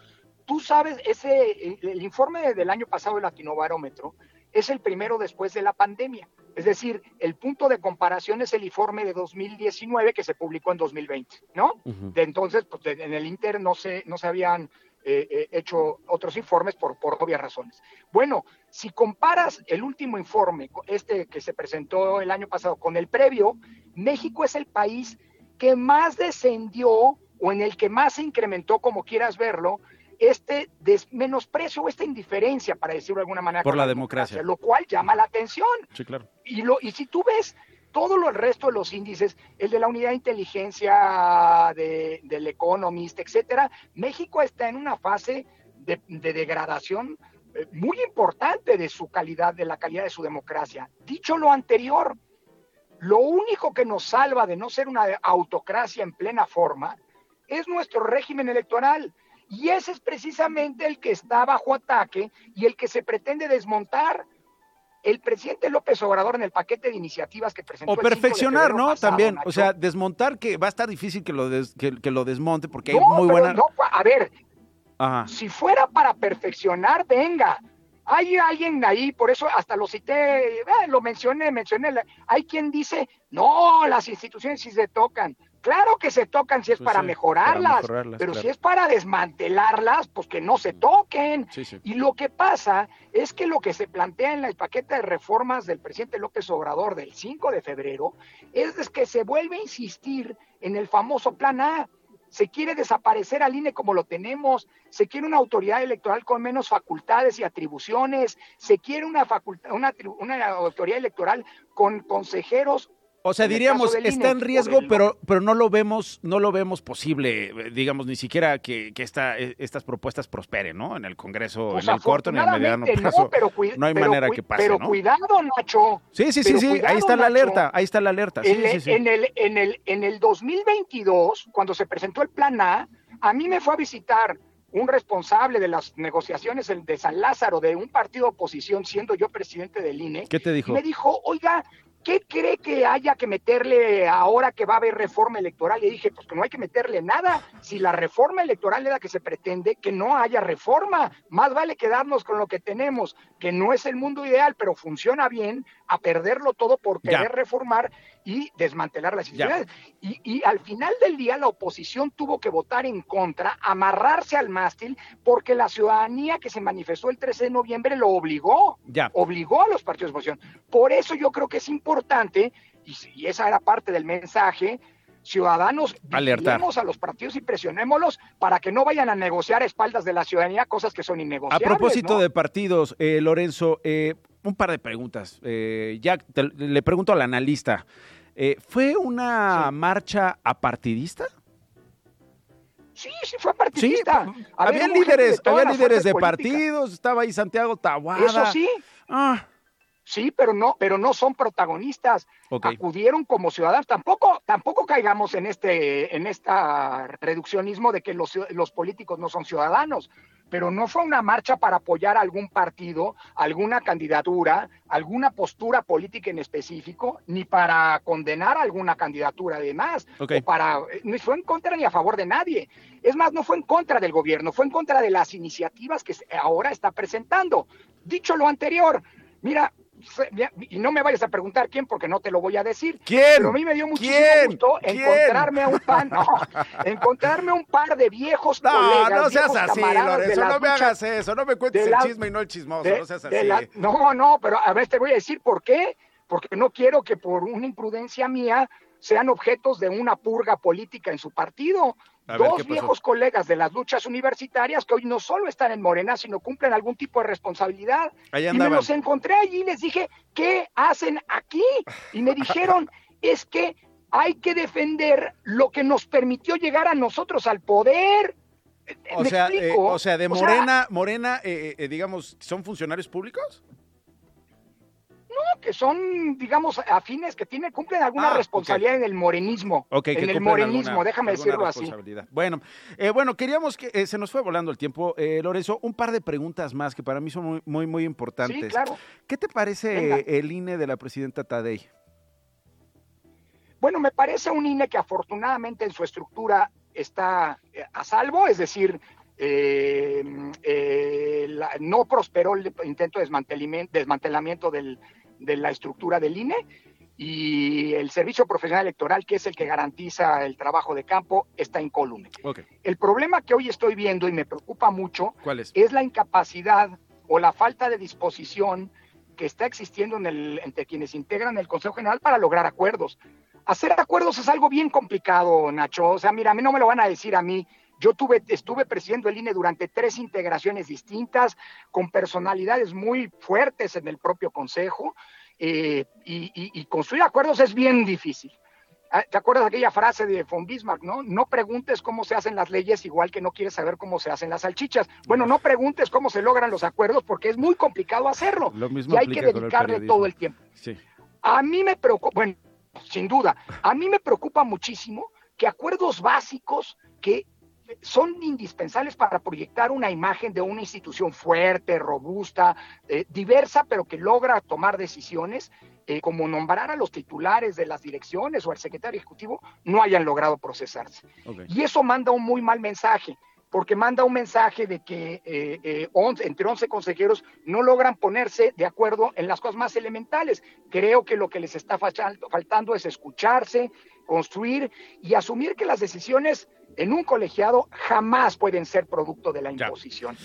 Tú sabes, ese, el, informe del año pasado del Latinobarómetro es el primero después de la pandemia. Es decir, el punto de comparación es el informe de 2019 que se publicó en 2020, ¿no? De entonces, pues en el Inter no se, no se habían eh, eh, hecho otros informes por, por obvias razones. Bueno, si comparas el último informe, este que se presentó el año pasado, con el previo, México es el país que más descendió o en el que más se incrementó, como quieras verlo, este menosprecio o esta indiferencia, para decirlo de alguna manera.
Por la, democracia.
Lo cual llama la atención.
Sí, claro.
Y, lo, y si tú ves todo el resto de los índices, el de la unidad de inteligencia de, del Economist, etcétera, México está en una fase de, degradación eh, muy importante de su calidad, de la calidad de su democracia. Dicho lo anterior, lo único que nos salva de no ser una autocracia en plena forma es nuestro régimen electoral. Y ese es precisamente el que está bajo ataque y el que se pretende desmontar el presidente López Obrador en el paquete de iniciativas que presentó.
O perfeccionar, ¿no? También, o sea, desmontar que va a estar difícil que lo, que, lo desmonte porque hay muy buena...
No, a ver, si fuera para perfeccionar, venga. Hay alguien ahí, por eso hasta lo cité, eh, lo mencioné, mencioné, hay quien dice, no, las instituciones sí se tocan. Claro que se tocan si es pues para, mejorarlas, pero si es para desmantelarlas, pues que no se toquen. y lo que pasa es que lo que se plantea en el paquete de reformas del presidente López Obrador del 5 de febrero es que se vuelve a insistir en el famoso plan A. Se quiere desaparecer al INE como lo tenemos, se quiere una autoridad electoral con menos facultades y atribuciones, se quiere una, una, una autoridad electoral con consejeros
o sea, diríamos, está en riesgo, pero, pero no lo vemos, no lo vemos posible, eh, digamos, ni siquiera que, que esta, eh, estas propuestas prosperen, ¿no? En el Congreso, pues en el corto, en el mediano plazo. No, pero no hay manera que pase,
Pero cuidado, Nacho.
Sí, sí, sí, sí, ahí está la alerta, ahí está la alerta.
en, el, en, el, en el 2022, cuando se presentó el Plan A, a mí me fue a visitar un responsable de las negociaciones de San Lázaro de un partido de oposición, siendo yo presidente del INE.
¿Qué te dijo?
me dijo, oiga, ¿qué cree que haya que meterle ahora que va a haber reforma electoral? Y dije, pues que no hay que meterle nada. Si la reforma electoral es la que se pretende, que no haya reforma. Más vale quedarnos con lo que tenemos, que no es el mundo ideal, pero funciona bien, a perderlo todo por querer reformar y desmantelar las instituciones. Y, y, al final del día la oposición tuvo que votar en contra, amarrarse al mástil, porque la ciudadanía que se manifestó el 13 de noviembre lo obligó,
ya.
obligó a los partidos de oposición. Por eso yo creo que es importante, y, esa era parte del mensaje, ciudadanos, vigilemos a los partidos y presionémoslos para que no vayan a negociar a espaldas de la ciudadanía cosas que son innegociables.
A propósito de partidos, eh, Lorenzo, eh, un par de preguntas. Eh, ya le pregunto al analista. Eh, ¿Fue una marcha apartidista?
Sí, sí fue partidista.
había líderes, había líderes de partidos, estaba ahí Santiago Tahuada.
Eso sí.
Ah.
Sí, pero no, pero no son protagonistas. Acudieron como ciudadanos. Tampoco, tampoco caigamos en este, en esta reduccionismo de que los, los políticos no son ciudadanos pero no fue una marcha para apoyar a algún partido, alguna candidatura, alguna postura política en específico, ni para condenar alguna candidatura además, o para, no fue en contra ni a favor de nadie. Es más, no fue en contra del gobierno, fue en contra de las iniciativas que ahora está presentando. Dicho lo anterior, mira, y no me vayas a preguntar quién porque no te lo voy a decir.
¿Quién?
Pero a mí me dio muchísimo gusto encontrarme a un pan, no, <laughs> encontrarme un par de viejos
no,
colegas.
No, seas así, Lorenzo, no me hagas eso, no me cuentes el chisme y no el chismoso, no seas así.
no, no, pero a ver, te voy a decir por qué. Porque no quiero que por una imprudencia mía sean objetos de una purga política en su partido. Dos viejos colegas de las luchas universitarias que hoy no solo están en Morena, sino cumplen algún tipo de responsabilidad. y me los encontré allí y les dije, ¿qué hacen aquí? Y me <laughs> dijeron, es que hay que defender lo que nos permitió llegar a nosotros al poder.
O, sea, eh, o sea, de Morena, Morena, eh, eh, digamos, ¿son funcionarios públicos?
Que son, digamos, afines, que tienen, cumplen alguna ah, responsabilidad en el morenismo. en el morenismo, déjame decirlo así.
Bueno, eh, bueno, queríamos que eh, se nos fue volando el tiempo. Eh, Lorenzo, un par de preguntas más que para mí son muy, muy, muy importantes. Sí,
claro.
¿Qué te parece el INE de la presidenta Tadei?
Bueno, me parece un INE que afortunadamente en su estructura está a salvo, es decir, no prosperó el intento de desmantelamiento del, de la estructura del INE y el Servicio Profesional Electoral, que es el que garantiza el trabajo de campo, está incólume. El problema que hoy estoy viendo y me preocupa mucho
es?
la incapacidad o la falta de disposición que está existiendo en el, entre quienes integran el Consejo General para lograr acuerdos. Hacer acuerdos es algo bien complicado, Nacho. O sea, mira, a mí no me lo van a decir a mí. Yo tuve, estuve presidiendo el INE durante tres integraciones distintas, con personalidades muy fuertes en el propio Consejo, eh, y, construir acuerdos es bien difícil. Ah, ¿Te acuerdas de aquella frase de von Bismarck, no? No preguntes cómo se hacen las leyes igual que no quieres saber cómo se hacen las salchichas. Bueno, no preguntes cómo se logran los acuerdos porque es muy complicado hacerlo. y hay que dedicarle todo el tiempo. A mí me preocupa, bueno, sin duda, a mí me preocupa muchísimo que acuerdos básicos que son indispensables para proyectar una imagen de una institución fuerte, robusta, eh, diversa, pero que logra tomar decisiones, eh, como nombrar a los titulares de las direcciones o al secretario ejecutivo, no hayan logrado procesarse. Y eso manda un muy mal mensaje porque manda un mensaje de que eh, entre 11 consejeros no logran ponerse de acuerdo en las cosas más elementales. Creo que lo que les está faltando es escucharse, construir y asumir que las decisiones en un colegiado jamás pueden ser producto de la imposición.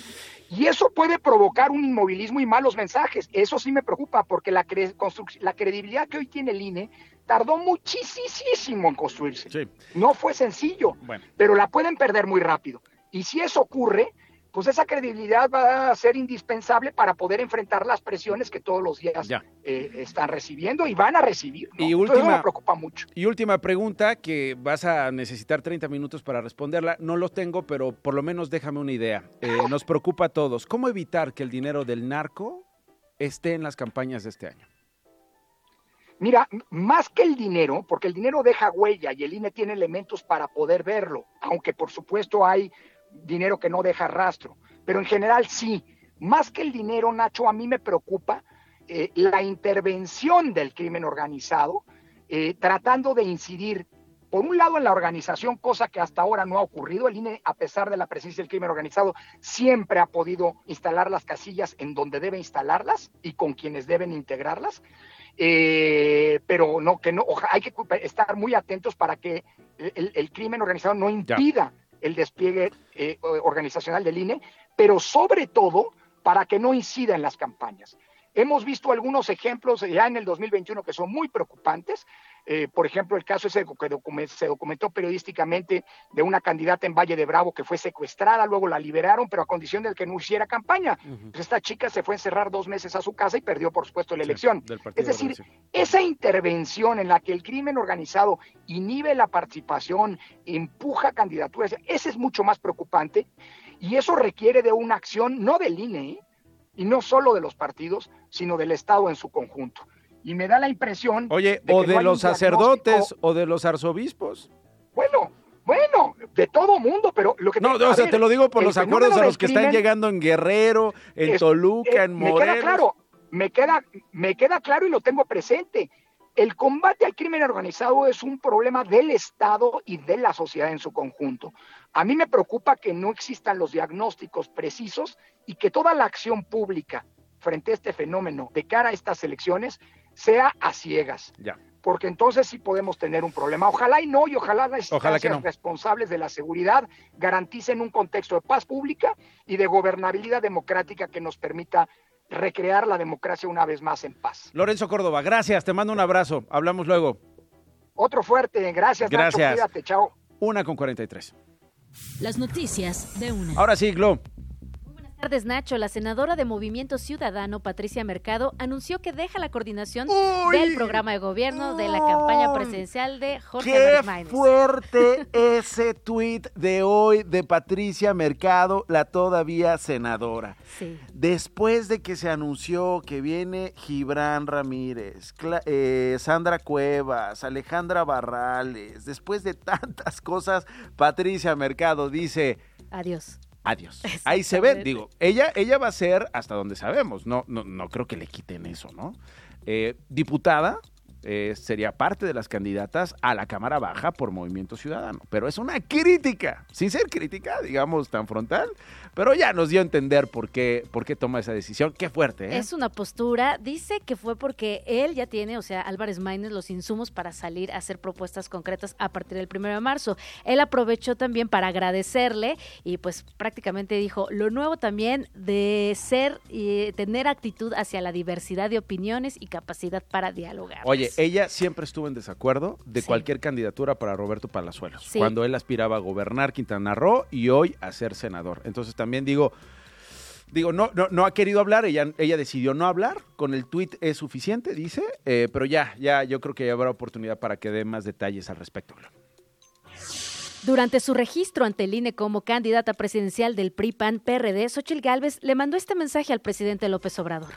Y eso puede provocar un inmovilismo y malos mensajes. Eso sí me preocupa porque la, la credibilidad que hoy tiene el INE tardó muchísimo en construirse. No fue sencillo, pero la pueden perder muy rápido. Y si eso ocurre, pues esa credibilidad va a ser indispensable para poder enfrentar las presiones que todos los días eh, están recibiendo y van a recibir.
Y última,
me preocupa mucho.
Y última pregunta que vas a necesitar 30 minutos para responderla. No lo tengo, pero por lo menos déjame una idea. Eh, <laughs> nos preocupa a todos. ¿Cómo evitar que el dinero del narco esté en las campañas de este año?
Mira, más que el dinero, porque el dinero deja huella y el INE tiene elementos para poder verlo, aunque por supuesto hay dinero que no deja rastro, pero en general sí. Más que el dinero, Nacho, a mí me preocupa eh, la intervención del crimen organizado, eh, tratando de incidir, por un lado, en la organización, cosa que hasta ahora no ha ocurrido. El INE, a pesar de la presencia del crimen organizado, siempre ha podido instalar las casillas en donde debe instalarlas y con quienes deben integrarlas. Eh, pero no, que no, hay que estar muy atentos para que el, crimen organizado no impida el despliegue eh, organizacional del INE, pero sobre todo para que no incida en las campañas. Hemos visto algunos ejemplos ya en el 2021 que son muy preocupantes. Eh, por ejemplo, el caso ese que se documentó periodísticamente de una candidata en Valle de Bravo que fue secuestrada, luego la liberaron, pero a condición de que no hiciera campaña. Pues esta chica se fue a encerrar dos meses a su casa y perdió, por supuesto, la elección. es decir, esa intervención en la que el crimen organizado inhibe la participación, empuja candidaturas, ese es mucho más preocupante y eso requiere de una acción no del INE, ¿eh? y no solo de los partidos, sino del Estado en su conjunto. Y me da la impresión...
Oye, o de los sacerdotes o de los arzobispos.
Bueno, bueno, de todo mundo, pero lo que...
No, o sea, te lo digo por los acuerdos a los que están llegando en Guerrero, en Toluca, eh, en Morelos.
Me queda claro, me queda, me queda claro y lo tengo presente. El combate al crimen organizado es un problema del Estado y de la sociedad en su conjunto. A mí me preocupa que no existan los diagnósticos precisos y que toda la acción pública frente a este fenómeno de cara a estas elecciones sea a ciegas.
Ya.
Porque entonces sí podemos tener un problema. Ojalá y no, y ojalá las instancias responsables de la seguridad garanticen un contexto de paz pública y de gobernabilidad democrática que nos permita recrear la democracia una vez más en paz.
Lorenzo Córdoba, gracias, te mando un abrazo, hablamos luego.
Otro fuerte, gracias,
gracias.
Nacho, cuídate, chao.
Una con 43.
Las noticias de una.
Ahora sí, Glo
tardes, Nacho. La senadora de Movimiento Ciudadano, Patricia Mercado, anunció que deja la coordinación del programa de gobierno de la campaña presidencial de Jorge
¡Qué fuerte <laughs> ese tuit de hoy de Patricia Mercado, la todavía senadora!
Sí.
Después de que se anunció que viene Gibran Ramírez, eh, Sandra Cuevas, Alejandra Barrales, después de tantas cosas, Patricia Mercado dice...
Adiós
adiós. Ahí se ve, digo, ella, ella va a ser hasta donde sabemos, no, no, no creo que le quiten eso, ¿no? Eh, diputada, eh, sería parte de las candidatas a la Cámara Baja por Movimiento Ciudadano. Pero es una crítica, sin ser crítica, digamos, tan frontal, pero ya nos dio a entender por qué, por qué toma esa decisión. Qué fuerte, ¿eh?
Es una postura, dice que fue porque él ya tiene, o sea, Álvarez Maínez, los insumos para salir a hacer propuestas concretas a partir del primero de marzo. Él aprovechó también para agradecerle y pues prácticamente dijo, lo nuevo también de ser y tener actitud hacia la diversidad de opiniones y capacidad para dialogar.
Oye, ella siempre estuvo en desacuerdo de cualquier candidatura para Roberto Palazuelos, cuando él aspiraba a gobernar Quintana Roo y hoy a ser senador. Entonces también digo, digo, no, no, no ha querido hablar, ella, ella decidió no hablar, con el tuit es suficiente, dice, eh, pero ya, ya, yo creo que ya habrá oportunidad para que dé más detalles al respecto.
Durante su registro ante el INE como candidata presidencial del PRI-PAN-PRD, Xochil Gálvez le mandó este mensaje al presidente López Obrador.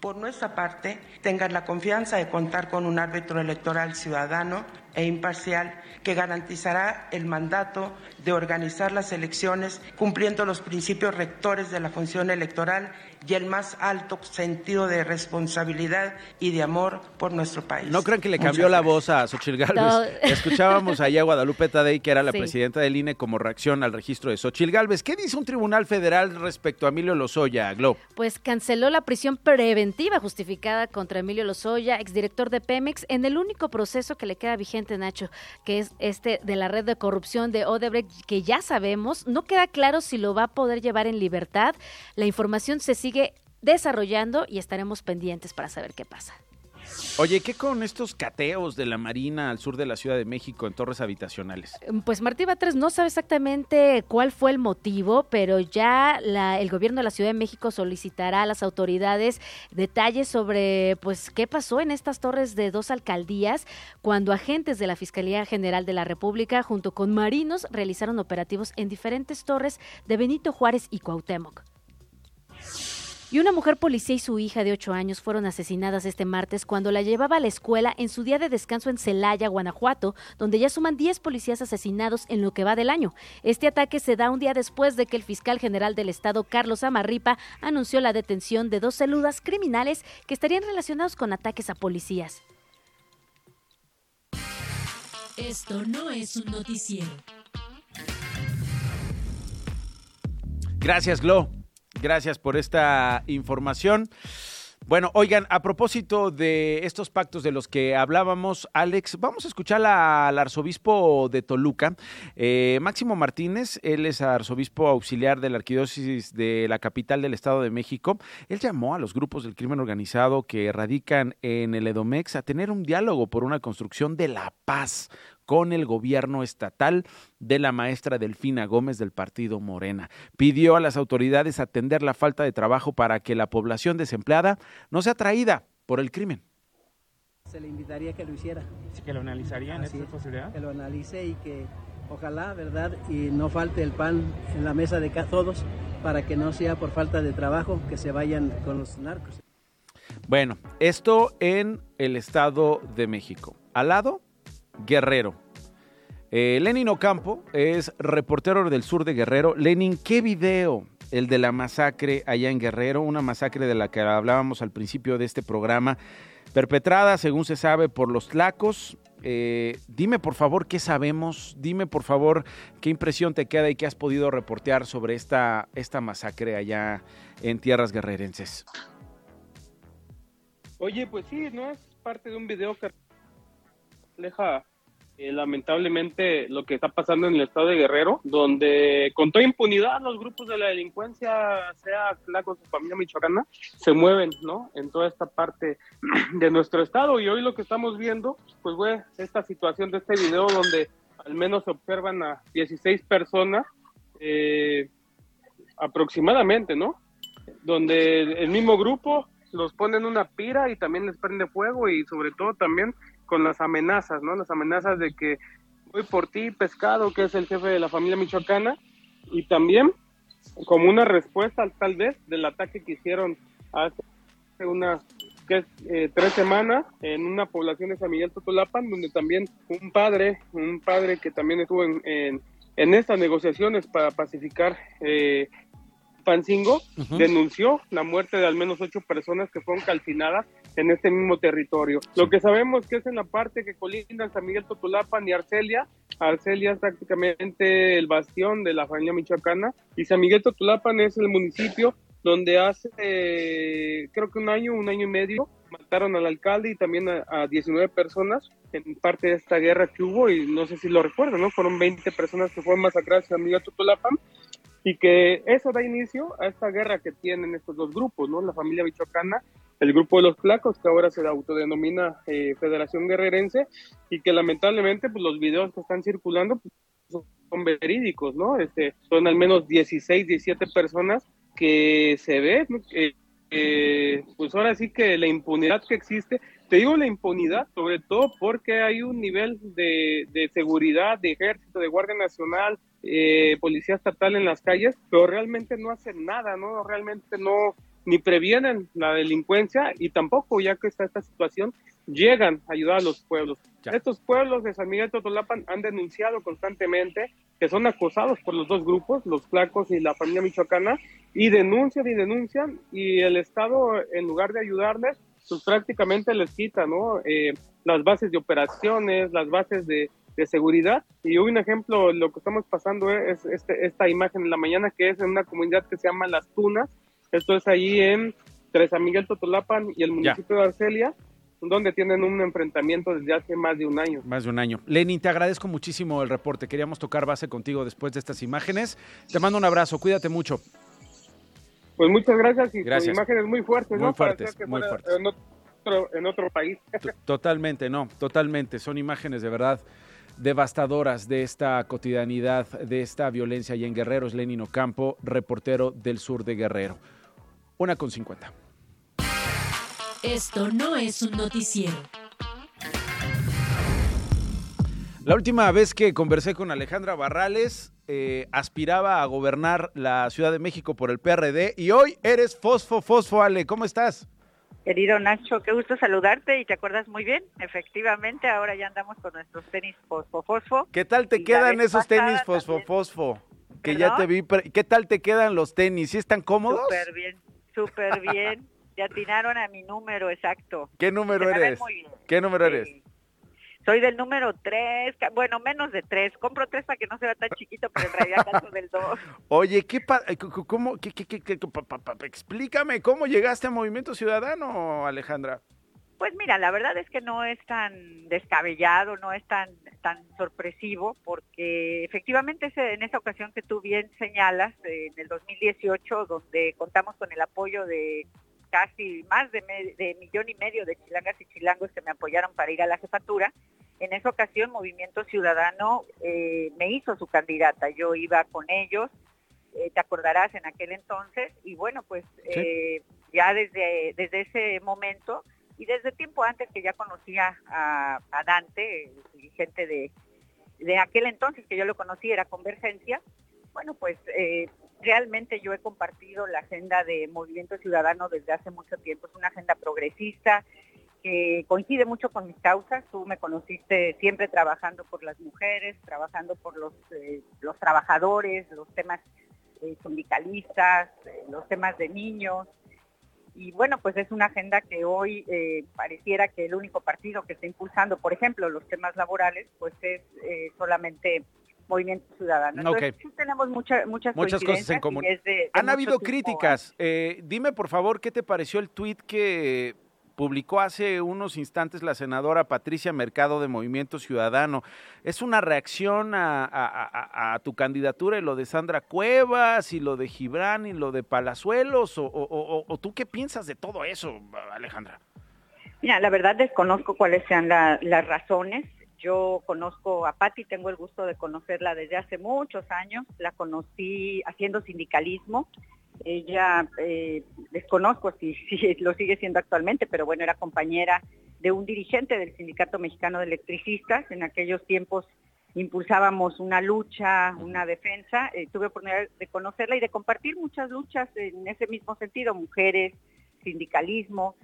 Por nuestra parte, tengan la confianza de contar con un árbitro electoral ciudadano e imparcial que garantizará el mandato de organizar las elecciones cumpliendo los principios rectores de la función electoral y el más alto sentido de responsabilidad y de amor por nuestro país.
No crean que le cambió la voz a Xochitl Galvez. <laughs> Escuchábamos allá a Guadalupe Tadei, que era la presidenta del INE, como reacción al registro de Xochitl Galvez. ¿Qué dice un tribunal federal respecto a Emilio Lozoya, Glo?
Pues canceló la prisión preventiva justificada contra Emilio Lozoya, exdirector de Pemex, en el único proceso que le queda vigente, Nacho, que es este de la red de corrupción de Odebrecht, que ya sabemos. No queda claro si lo va a poder llevar en libertad. La información se sigue sigue desarrollando y estaremos pendientes para saber qué pasa.
Oye, ¿qué con estos cateos de la Marina al sur de la Ciudad de México en torres habitacionales?
Pues Martí Batres no sabe exactamente cuál fue el motivo, pero ya el gobierno de la Ciudad de México solicitará a las autoridades detalles sobre pues qué pasó en estas torres de dos alcaldías cuando agentes de la Fiscalía General de la República junto con marinos realizaron operativos en diferentes torres de Benito Juárez y Cuauhtémoc. Y una mujer policía y su hija de 8 años fueron asesinadas este martes cuando la llevaba a la escuela en su día de descanso en Celaya, Guanajuato, donde ya suman 10 policías asesinados en lo que va del año. Este ataque se da un día después de que el fiscal general del estado, Carlos Amarripa, anunció la detención de dos celudas criminales que estarían relacionados con ataques a policías.
Esto no es un noticiero.
Gracias, Glo. Gracias por esta información. Bueno, oigan, a propósito de estos pactos de los que hablábamos, Alex, vamos a escuchar al arzobispo de Toluca, eh, Máximo Martínez, él es arzobispo auxiliar de la arquidiócesis de la capital del Estado de México. Él llamó a los grupos del crimen organizado que radican en el Edomex a tener un diálogo por una construcción de la paz con el gobierno estatal de la maestra Delfina Gómez del partido Morena. Pidió a las autoridades atender la falta de trabajo para que la población desempleada no sea atraída por el crimen.
Se le invitaría que lo hiciera.
Sí, que lo analizaría en esta posibilidad.
Que lo analice y que ojalá, ¿verdad? Y no falte el pan en la mesa de todos para que no sea por falta de trabajo que se vayan con los narcos.
Bueno, esto en el Estado de México. Al lado, Guerrero. Eh, Lenin Ocampo es reportero del sur de Guerrero. Lenin, ¿qué video? El de la masacre allá en Guerrero, una masacre de la que hablábamos al principio de este programa, perpetrada, según se sabe, por los tlacos. Eh, dime por favor qué sabemos, dime por favor qué impresión te queda y qué has podido reportear sobre esta, esta masacre allá en tierras guerrerenses.
Oye, pues sí, no es parte de un video que refleja eh, lamentablemente lo que está pasando en el estado de Guerrero, donde con toda impunidad los grupos de la delincuencia, sea con su familia michoacana, se mueven, ¿no? En toda esta parte <clears throat> de nuestro estado. Y hoy lo que estamos viendo, pues, fue esta situación de este video donde al menos se observan a 16 personas eh, aproximadamente, ¿no? Donde el mismo grupo los pone en una pira y también les prende fuego y sobre todo también con las amenazas, ¿no? Las amenazas de que voy por ti, pescado, que es el jefe de la familia michoacana, y también como una respuesta tal vez del ataque que hicieron hace unas eh, tres semanas en una población de San Miguel Totolapan, donde también un padre, un padre que también estuvo en, en, estas negociaciones para pacificar eh, Pancingo, denunció la muerte de al menos ocho personas que fueron calcinadas en este mismo territorio. Lo que sabemos que es en la parte que colinda San Miguel Totolapan y Arcelia. Arcelia es prácticamente el bastión de la familia michoacana y San Miguel Totolapan es el municipio donde hace creo que un año, un año y medio, mataron al alcalde y también a, 19 personas en parte de esta guerra que hubo y no sé si lo recuerdan, ¿no? Fueron 20 personas que fueron masacradas en San Miguel Totolapan y que eso da inicio a esta guerra que tienen estos dos grupos, ¿no? La familia michoacana, el grupo de los placos, que ahora se autodenomina eh, Federación Guerrerense, y que lamentablemente pues, los videos que están circulando pues, son verídicos, ¿no? Este, son al menos 16, 17 personas que se ve, eh, pues ahora sí que la impunidad que existe, te digo la impunidad, sobre todo porque hay un nivel de, de seguridad, de ejército, de Guardia Nacional, eh, policía estatal en las calles, pero realmente no hacen nada, ¿no? Realmente no, ni previenen la delincuencia y tampoco, ya que está esta situación, llegan a ayudar a los pueblos. Estos pueblos de San Miguel Totolapan han denunciado constantemente que son acosados por los dos grupos, los flacos y la familia michoacana, y denuncian y denuncian, y el Estado, en lugar de ayudarles, pues prácticamente les quita, ¿no? Eh, las bases de operaciones, las bases de, de seguridad. Y un ejemplo, lo que estamos pasando es este, esta imagen en la mañana que es en una comunidad que se llama Las Tunas. Esto es ahí en Tres San Miguel Totolapan y el municipio de Arcelia, donde tienen un enfrentamiento desde hace más de un año.
Más de un año. Lenin, te agradezco muchísimo el reporte. Queríamos tocar base contigo después de estas imágenes. Te mando un abrazo, cuídate mucho.
Pues muchas gracias y gracias. imágenes muy fuertes,
muy Fuertes, muy fuertes.
En otro, en otro país.
Totalmente, no, totalmente. Son imágenes de verdad devastadoras de esta cotidianidad, de esta violencia y en Guerrero. Es Lenin Ocampo, reportero del sur de Guerrero. Una con cincuenta.
Esto no es un noticiero.
La última vez que conversé con Alejandra Barrales, eh, aspiraba a gobernar la Ciudad de México por el PRD y hoy eres Fosfo Fosfo Ale. ¿Cómo estás?
Querido Nacho, qué gusto saludarte y te acuerdas muy bien. Efectivamente, ahora ya andamos con nuestros tenis fosfo-fosfo.
¿Qué tal te quedan esos tenis fosfo-fosfo? Que ya te vi. ¿Qué tal te quedan los tenis? ¿Sí están cómodos?
Súper bien, súper bien. <laughs> ya atinaron a mi número exacto.
¿Qué número eres? ¿Qué número eres?
Soy del número 3, bueno, menos de 3. Compro 3 para que no se vea tan chiquito, pero en realidad caso del 2. <laughs>
Oye, ¿qué, cómo, qué, qué, qué, explícame, ¿cómo llegaste a Movimiento Ciudadano, Alejandra?
Pues mira, la verdad es que no es tan descabellado, no es tan, tan sorpresivo, porque efectivamente en esa ocasión que tú bien señalas, en el 2018, donde contamos con el apoyo de casi más de, de millón y medio de chilangas y chilangos que me apoyaron para ir a la jefatura, en esa ocasión Movimiento Ciudadano eh, me hizo su candidata, yo iba con ellos, eh, te acordarás en aquel entonces, y bueno, pues eh, ya desde, desde ese momento y desde tiempo antes que ya conocía a, Dante, el dirigente de, de aquel entonces que yo lo conocí, era Convergencia, bueno, pues realmente yo he compartido la agenda de Movimiento Ciudadano desde hace mucho tiempo. Es una agenda progresista que coincide mucho con mis causas. Tú me conociste siempre trabajando por las mujeres, trabajando por los, eh, los trabajadores, los temas eh, sindicalistas, eh, los temas de niños. Y bueno, pues es una agenda que hoy pareciera que el único partido que está impulsando, por ejemplo, los temas laborales, pues es solamente Movimiento Ciudadano. Entonces, sí tenemos muchas muchas
cosas en común. Han habido críticas. Dime, por favor, ¿qué te pareció el tuit que publicó hace unos instantes la senadora Patricia Mercado de Movimiento Ciudadano. ¿Es una reacción a, tu candidatura y lo de Sandra Cuevas y lo de Gibran y lo de Palazuelos? ¿O, tú qué piensas de todo eso, Alejandra?
Mira, la verdad desconozco cuáles sean las razones. Yo conozco a Patti, tengo el gusto de conocerla desde hace muchos años. La conocí haciendo sindicalismo. Ella, eh, desconozco si, <laughs> lo sigue siendo actualmente, pero bueno, era compañera de un dirigente del Sindicato Mexicano de Electricistas. En aquellos tiempos impulsábamos una lucha, una defensa. Eh, tuve oportunidad de conocerla y de compartir muchas luchas en ese mismo sentido, mujeres, sindicalismo.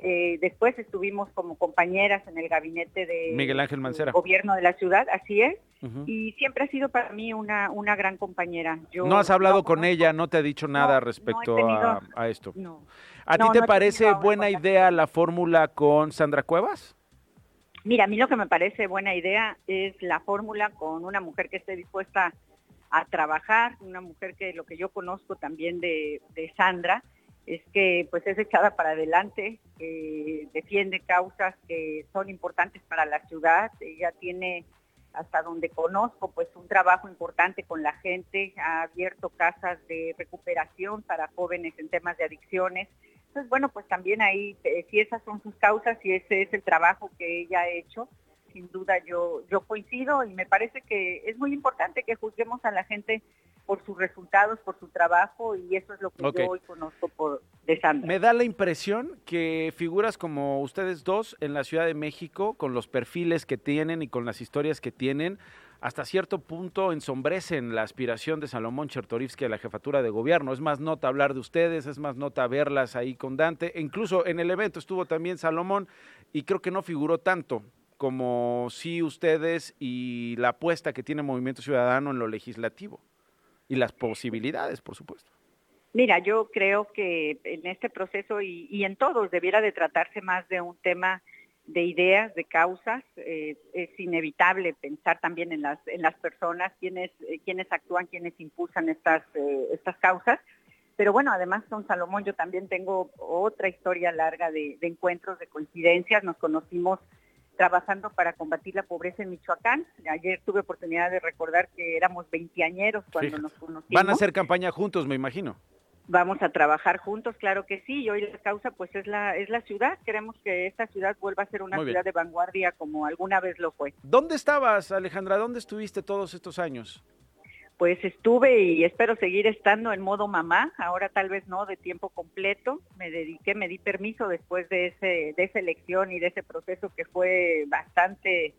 Eh, después estuvimos como compañeras en el gabinete de
Miguel Ángel Mancera.
gobierno de la ciudad, así es, y siempre ha sido para mí una, una gran compañera.
¿No has hablado con ella? ¿No te ha dicho nada respecto a, esto? No. ¿A ti te parece buena idea la fórmula con Sandra Cuevas?
Mira, a mí lo que me parece buena idea es la fórmula con una mujer que esté dispuesta a trabajar, una mujer que lo que yo conozco también de, de Sandra, es que pues es echada para adelante, defiende causas que son importantes para la ciudad, ella tiene hasta donde conozco pues un trabajo importante con la gente, ha abierto casas de recuperación para jóvenes en temas de adicciones. Entonces bueno, pues también ahí, eh, si esas son sus causas, si ese es el trabajo que ella ha hecho, sin duda yo, yo coincido. Y me parece que es muy importante que juzguemos a la gente por sus resultados, por su trabajo y eso es lo que yo hoy conozco por de Sandra.
Me da la impresión que figuras como ustedes dos en la Ciudad de México, con los perfiles que tienen y con las historias que tienen, hasta cierto punto ensombrecen la aspiración de Salomón Chertorivsky a la jefatura de gobierno. Es más nota hablar de ustedes, es más nota verlas ahí con Dante. E incluso en el evento estuvo también Salomón y creo que no figuró tanto como sí ustedes y la apuesta que tiene Movimiento Ciudadano en lo legislativo y las posibilidades, por supuesto.
Mira, yo creo que en este proceso y, en todos debiera de tratarse más de un tema de ideas, de causas. Eh, es inevitable pensar también en las, en las personas, quienes, eh, quienes actúan, quienes impulsan estas, eh, estas causas. Pero bueno, además con Salomón yo también tengo otra historia larga de encuentros, de coincidencias. Nos conocimos trabajando para combatir la pobreza en Michoacán. Ayer tuve oportunidad de recordar que éramos veinteañeros cuando nos conocimos.
Van a hacer campaña juntos, me imagino.
Vamos a trabajar juntos, claro que sí. Y hoy la causa pues es la es la ciudad. Queremos que esta ciudad vuelva a ser una ciudad de vanguardia como alguna vez lo fue.
¿Dónde estabas, Alejandra? ¿Dónde estuviste todos estos años?
Pues estuve y espero seguir estando en modo mamá, ahora tal vez no de tiempo completo, me dediqué, me di permiso después de ese de esa elección y de ese proceso que fue bastante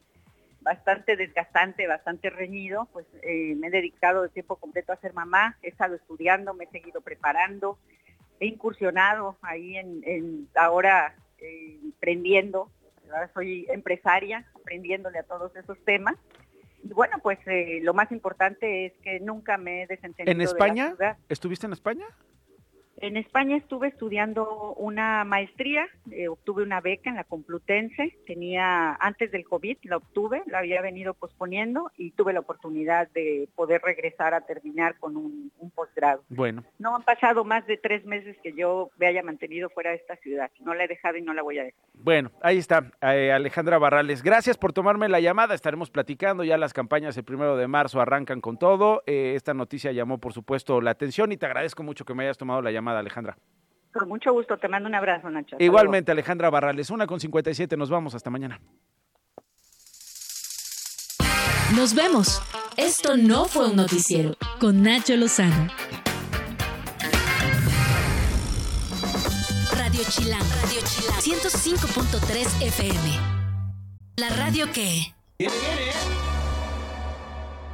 bastante desgastante, bastante reñido, pues eh, me he dedicado de tiempo completo a ser mamá, he estado estudiando, me he seguido preparando, he incursionado ahí en, ahora eh, ahora soy empresaria, aprendiéndole a todos esos temas y bueno, pues eh, lo más importante es que nunca me he desentendido
¿En España? ¿Estuviste en España?
En España estuve estudiando una maestría, eh, obtuve una beca en la Complutense, tenía antes del COVID, la obtuve, la había venido posponiendo y tuve la oportunidad de poder regresar a terminar con un, posgrado.
Bueno.
No han pasado más de tres meses que yo me haya mantenido fuera de esta ciudad, no la he dejado y no la voy a dejar.
Bueno, ahí está, eh, Alejandra Barrales. Gracias por tomarme la llamada, estaremos platicando, ya las campañas el primero de marzo arrancan con todo. Eh, esta noticia llamó, por supuesto, la atención y te agradezco mucho que me hayas tomado la llamada Alejandra.
Con mucho gusto, te mando un abrazo, Nacho.
Igualmente, Alejandra Barrales, una con 57, nos vamos, hasta mañana.
Nos vemos. Esto no fue un noticiero con Nacho Lozano. Radio Chilán, Radio Chilán, 105.3 FM. La radio que...